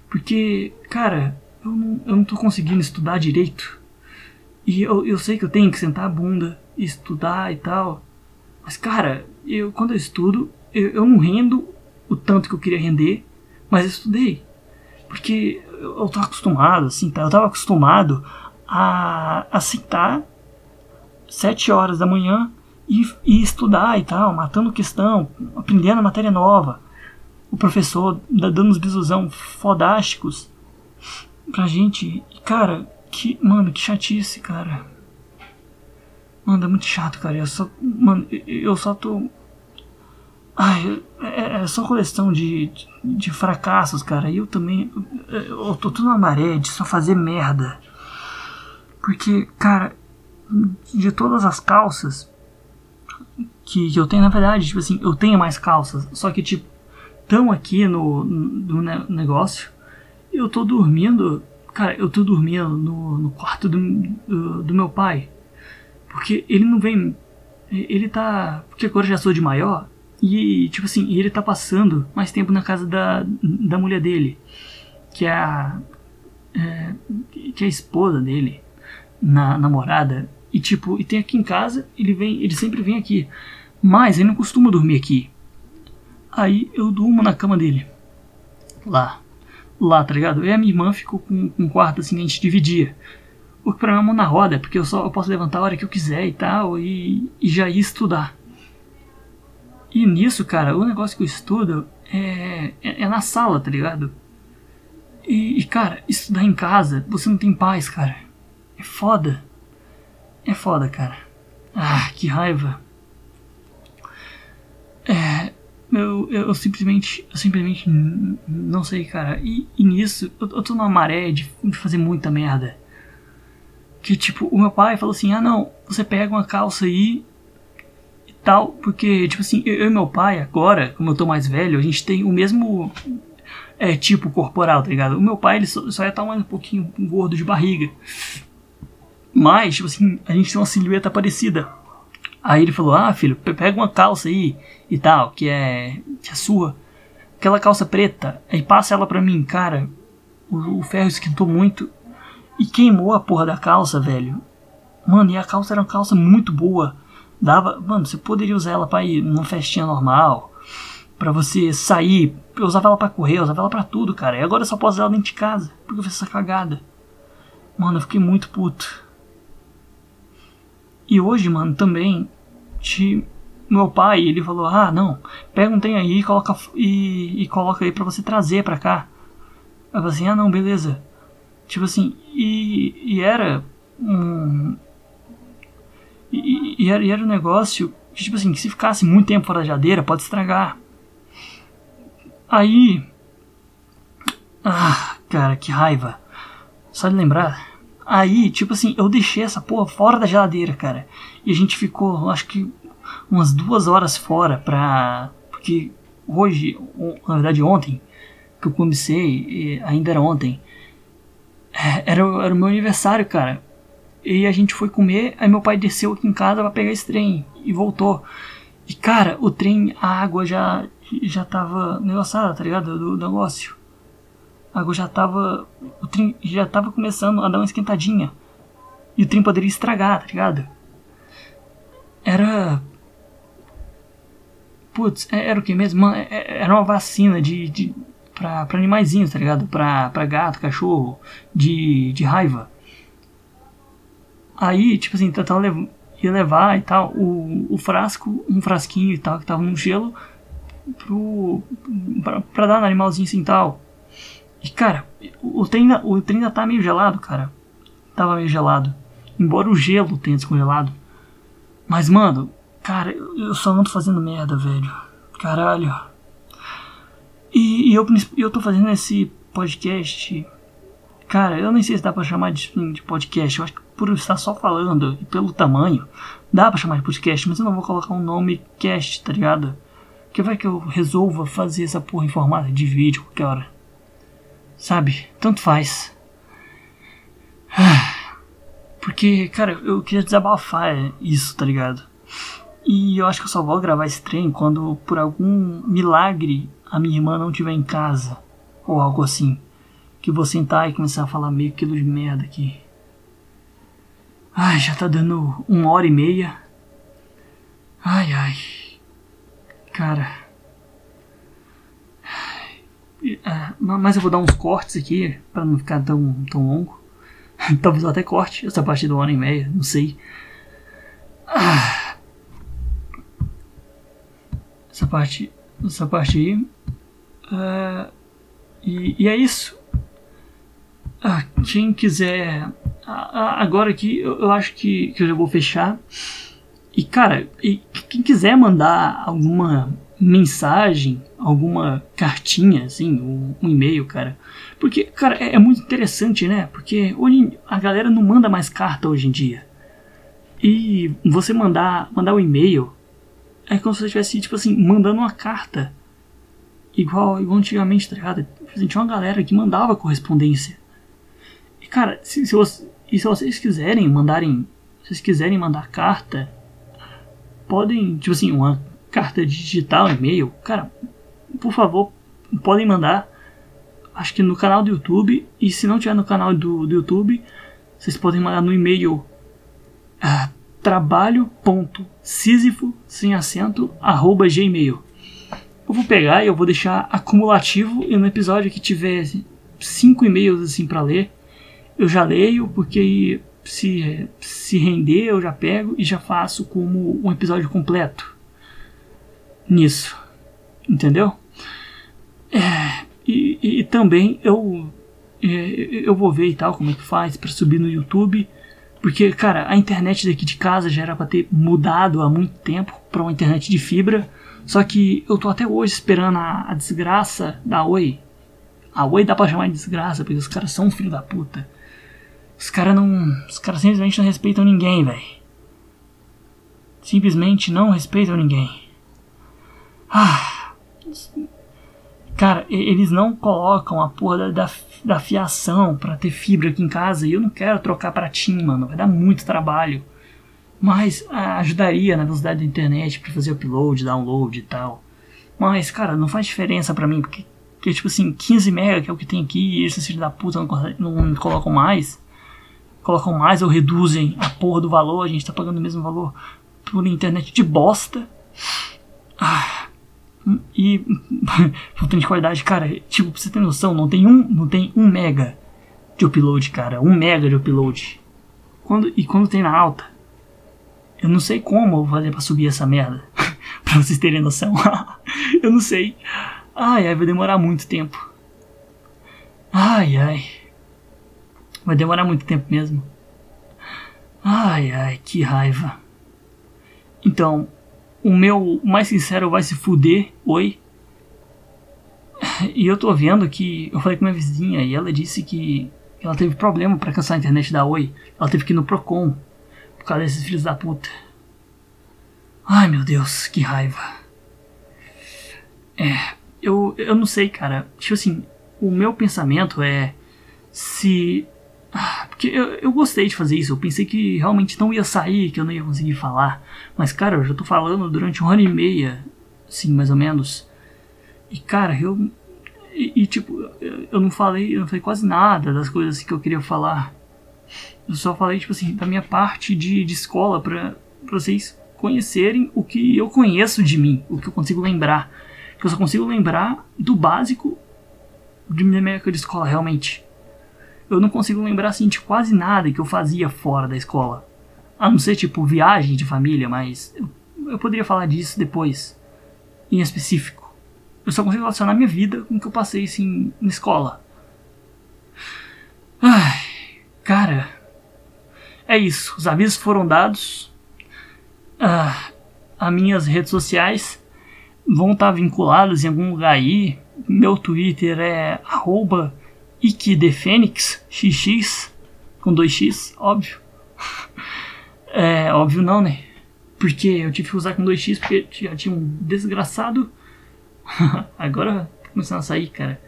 [SPEAKER 1] Porque, cara, eu não, eu não tô conseguindo estudar direito. E eu, eu sei que eu tenho que sentar a bunda e estudar e tal. Mas, cara, eu quando eu estudo, eu, eu não rendo o tanto que eu queria render, mas eu estudei. Porque eu, eu tava acostumado, assim, tá? Eu tava acostumado a, a sentar sete horas da manhã e, e estudar e tal, matando questão, aprendendo matéria nova. O professor dando uns bisuzão fodásticos pra gente. Cara, que. Mano, que chatice, cara. Mano, é muito chato, cara. Eu só. Mano, eu só tô. Ai, é, é só coleção de, de, de, fracassos, cara. Eu também. Eu tô tudo na maré de só fazer merda. Porque, cara, de todas as calças, que, que eu tenho, na verdade, tipo assim, eu tenho mais calças, só que, tipo, tão aqui no, no negócio, eu tô dormindo, cara, eu tô dormindo no, no quarto do, do, do, meu pai, porque ele não vem, ele tá, porque agora já sou de maior, e, tipo assim, ele tá passando mais tempo na casa da, da mulher dele, que é a, é, que é a esposa dele, na namorada, e tipo, e tem aqui em casa, ele vem, ele sempre vem aqui. Mas ele não costuma dormir aqui. Aí eu durmo na cama dele. Lá. Lá, tá ligado? E a minha irmã ficou com, com um quarto assim, a gente dividia. O que pra mim é mão na roda, porque eu só eu posso levantar a hora que eu quiser e tal, e, e já ir estudar. E nisso, cara, o negócio que eu estudo é, é, é na sala, tá ligado? E, e, cara, estudar em casa, você não tem paz, cara. É foda. É foda, cara. Ah, que raiva. É. Eu, eu, eu simplesmente. Eu simplesmente não sei, cara. E, e nisso, eu, eu, tô numa maré de, de fazer muita merda. Que tipo, o meu pai falou assim: ah não, você pega uma calça aí tal, porque, tipo assim, eu e meu pai, agora, como eu tô mais velho, a gente tem o mesmo é, tipo corporal, tá ligado? O meu pai, ele só, só ia estar mais um pouquinho gordo de barriga. Mas, tipo assim, a gente tem uma silhueta parecida. Aí ele falou, ah, filho, pega uma calça aí e tal, que é, que é sua. Aquela calça preta, aí passa ela pra mim, cara. O, o ferro esquentou muito e queimou a porra da calça, velho. Mano, e a calça era uma calça muito boa. Dava, mano, você poderia usar ela para ir numa festinha normal, para você sair. Eu usava ela para correr, eu usava ela para tudo, cara. E agora eu só posso usar ela dentro de casa, porque eu fiz essa cagada. Mano, eu fiquei muito puto. E hoje, mano, também, te, meu pai, ele falou: "Ah, não, pega um trem aí e coloca e, e coloca aí para você trazer para cá". Eu falei assim: "Ah, não, beleza". Tipo assim, e, e era um e, e, era, e era um negócio que, tipo assim, que se ficasse muito tempo fora da geladeira, pode estragar. Aí. Ah, cara, que raiva. Só de lembrar. Aí, tipo assim, eu deixei essa porra fora da geladeira, cara. E a gente ficou, acho que, umas duas horas fora pra. Porque hoje, na verdade ontem, que eu comecei, ainda era ontem, é, era, era o meu aniversário, cara. E a gente foi comer, aí meu pai desceu aqui em casa para pegar esse trem e voltou. E cara, o trem, a água já já tava negociada, tá ligado? Do, do negócio. A água já tava. O trem já tava começando a dar uma esquentadinha. E o trem poderia estragar, tá ligado? Era. Putz, é, era o que mesmo? É, é, era uma vacina de. de pra, animaizinhos, tá ligado? Pra gato, cachorro, de, de raiva. Aí, tipo assim, tentava levar, ia levar e tal, o, o frasco, um frasquinho e tal, que tava no gelo, pro, pra, pra dar no animalzinho assim e tal. E cara, o trem, o trem ainda tá meio gelado, cara. Tava meio gelado. Embora o gelo tenha descongelado. Mas, mano, cara, eu só ando fazendo merda, velho. Caralho. E, e eu, eu tô fazendo esse podcast. Cara, eu nem sei se dá pra chamar de, de podcast. Eu acho que por estar só falando e pelo tamanho, dá pra chamar de podcast, mas eu não vou colocar um nome cast, tá ligado? Que vai que eu resolva fazer essa porra em formato de vídeo qualquer hora. Sabe? Tanto faz. Porque, cara, eu queria desabafar isso, tá ligado? E eu acho que eu só vou gravar esse trem quando, por algum milagre, a minha irmã não estiver em casa. Ou algo assim. Que vou sentar e começar a falar meio quilo de merda aqui. Ai, já tá dando uma hora e meia. Ai, ai. Cara. Ah, mas eu vou dar uns cortes aqui para não ficar tão, tão longo. Talvez eu até corte essa parte do hora e meia, não sei. Ah. Essa parte. Essa parte aí. Uh, e, e, é isso. Ah, quem quiser agora aqui eu, acho que, que eu já vou fechar. E cara, e quem quiser mandar alguma mensagem, alguma cartinha, assim, um, um e-mail, cara. Porque, cara, é, é, muito interessante, né? Porque hoje a galera não manda mais carta hoje em dia. E você mandar, mandar um e-mail é como se você estivesse, tipo assim, mandando uma carta. Igual, igual antigamente, tá ligado? Tinha uma galera que mandava correspondência. E, cara, se, se você, e se vocês quiserem mandarem, se vocês quiserem mandar carta, podem, tipo assim, uma carta digital, e-mail, cara, por favor, podem mandar. Acho que no canal do YouTube. E se não tiver no canal do, do YouTube, vocês podem mandar no e-mail uh, trabalho.sísifo sem acento arroba gmail. Eu vou pegar e eu vou deixar acumulativo e no episódio que tiver cinco e-mails assim para ler, eu já leio, porque se, se render eu já pego e já faço como um episódio completo nisso. Entendeu? É, e, e, também eu, é, eu vou ver e tal como é que faz para subir no YouTube. Porque, cara, a internet daqui de casa já era para ter mudado há muito tempo para uma internet de fibra. Só que eu tô até hoje esperando a, a desgraça da Oi. A Oi dá pra chamar de desgraça, porque os caras são filho da puta. Os caras não. Os caras simplesmente não respeitam ninguém, velho. simplesmente não respeitam ninguém. Ah, cara, eles não colocam a porra da, da, da fiação para ter fibra aqui em casa e eu não quero trocar para TIM, mano. Vai dar muito trabalho. Mas ah, ajudaria na velocidade da internet para fazer upload, download e tal. Mas, cara, não faz diferença para mim, porque, porque, tipo assim, 15 MB que é o que tem aqui e esses filhos da puta não, não colocam mais. Colocam mais ou reduzem a porra do valor, a gente tá pagando o mesmo valor por internet de bosta. Ah, e faltando de qualidade, cara, tipo, pra você ter noção, não tem um, não tem um mega de upload, cara, um mega de upload. Quando, e quando tem na alta, eu não sei como eu vou fazer pra subir essa merda. pra vocês terem noção. eu não sei. Ai, ai, vai demorar muito tempo. Ai, ai. Vai demorar muito tempo mesmo. Ai, ai, que raiva. Então, o meu mais sincero vai se fuder, oi. E eu tô vendo que. Eu falei com minha vizinha e ela disse que ela teve problema para cansar a internet da Oi. Ela teve que ir no Procon por causa desses filhos da puta. Ai meu Deus, que raiva. É, eu, eu não sei, cara. Tipo assim, o meu pensamento é se porque eu, eu gostei de fazer isso, eu pensei que realmente não ia sair, que eu não ia conseguir falar. Mas, cara, eu já tô falando durante uma hora e meia, assim, mais ou menos. E, cara, eu. E, e tipo, eu não falei, eu não falei quase nada das coisas que eu queria falar. Eu só falei, tipo assim, da minha parte de, de escola pra, pra vocês conhecerem o que eu conheço de mim, o que eu consigo lembrar. Que eu só consigo lembrar do básico de minha época de escola, realmente eu não consigo lembrar assim de quase nada que eu fazia fora da escola. A não ser tipo viagem de família, mas eu, eu poderia falar disso depois, em específico. Eu só consigo relacionar minha vida com o que eu passei assim na escola. Ai, cara, é isso. Os avisos foram dados. Ah, as minhas redes sociais vão estar vinculadas em algum lugar aí. Meu Twitter é arroba Ike de Fênix, XX, com 2x, óbvio. É, óbvio não, né? Porque eu tive que usar com 2x porque já tinha um desgraçado. Agora tá começando a sair, cara.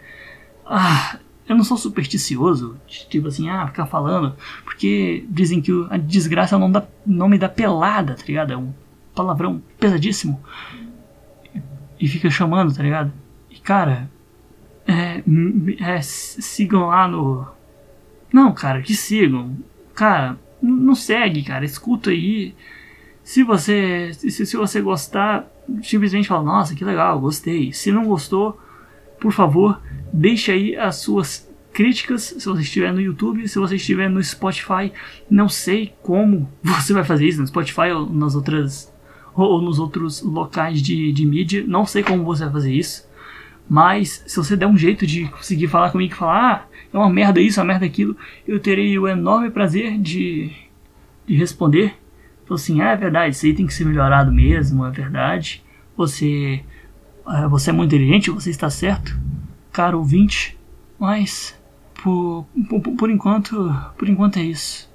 [SPEAKER 1] Ah, eu não sou supersticioso, tipo assim, ah, ficar falando, porque dizem que a desgraça é o nome da pelada, tá ligado? É um palavrão pesadíssimo. E fica chamando, tá ligado? E cara, é, é, sigam lá no. Não, cara, que sigam. Cara, não segue, cara. Escuta aí. Se você, se, se você gostar, simplesmente fala: Nossa, que legal, gostei. Se não gostou, por favor, deixe aí as suas críticas se você estiver no YouTube, se você estiver no Spotify. Não sei como você vai fazer isso no Spotify ou nas outras ou nos outros locais de, de mídia. Não sei como você vai fazer isso. Mas se você der um jeito de conseguir falar comigo e falar, ah, é uma merda isso, é uma merda aquilo, eu terei o enorme prazer de, de responder. Então assim, ah, é verdade, isso aí tem que ser melhorado mesmo, é verdade. Você, uh, você é muito inteligente, você está certo, caro ouvinte. Mas por, por, por enquanto, por enquanto é isso.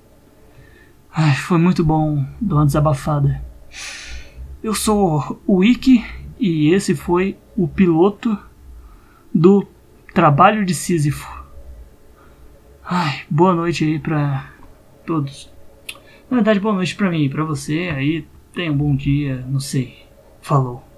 [SPEAKER 1] Ai, foi muito bom dar uma desabafada. Eu sou o Wiki e esse foi o piloto do trabalho de Sísifo. Ai, boa noite aí pra todos. Na verdade, boa noite pra mim, pra você. Aí, tenha um bom dia, não sei. Falou.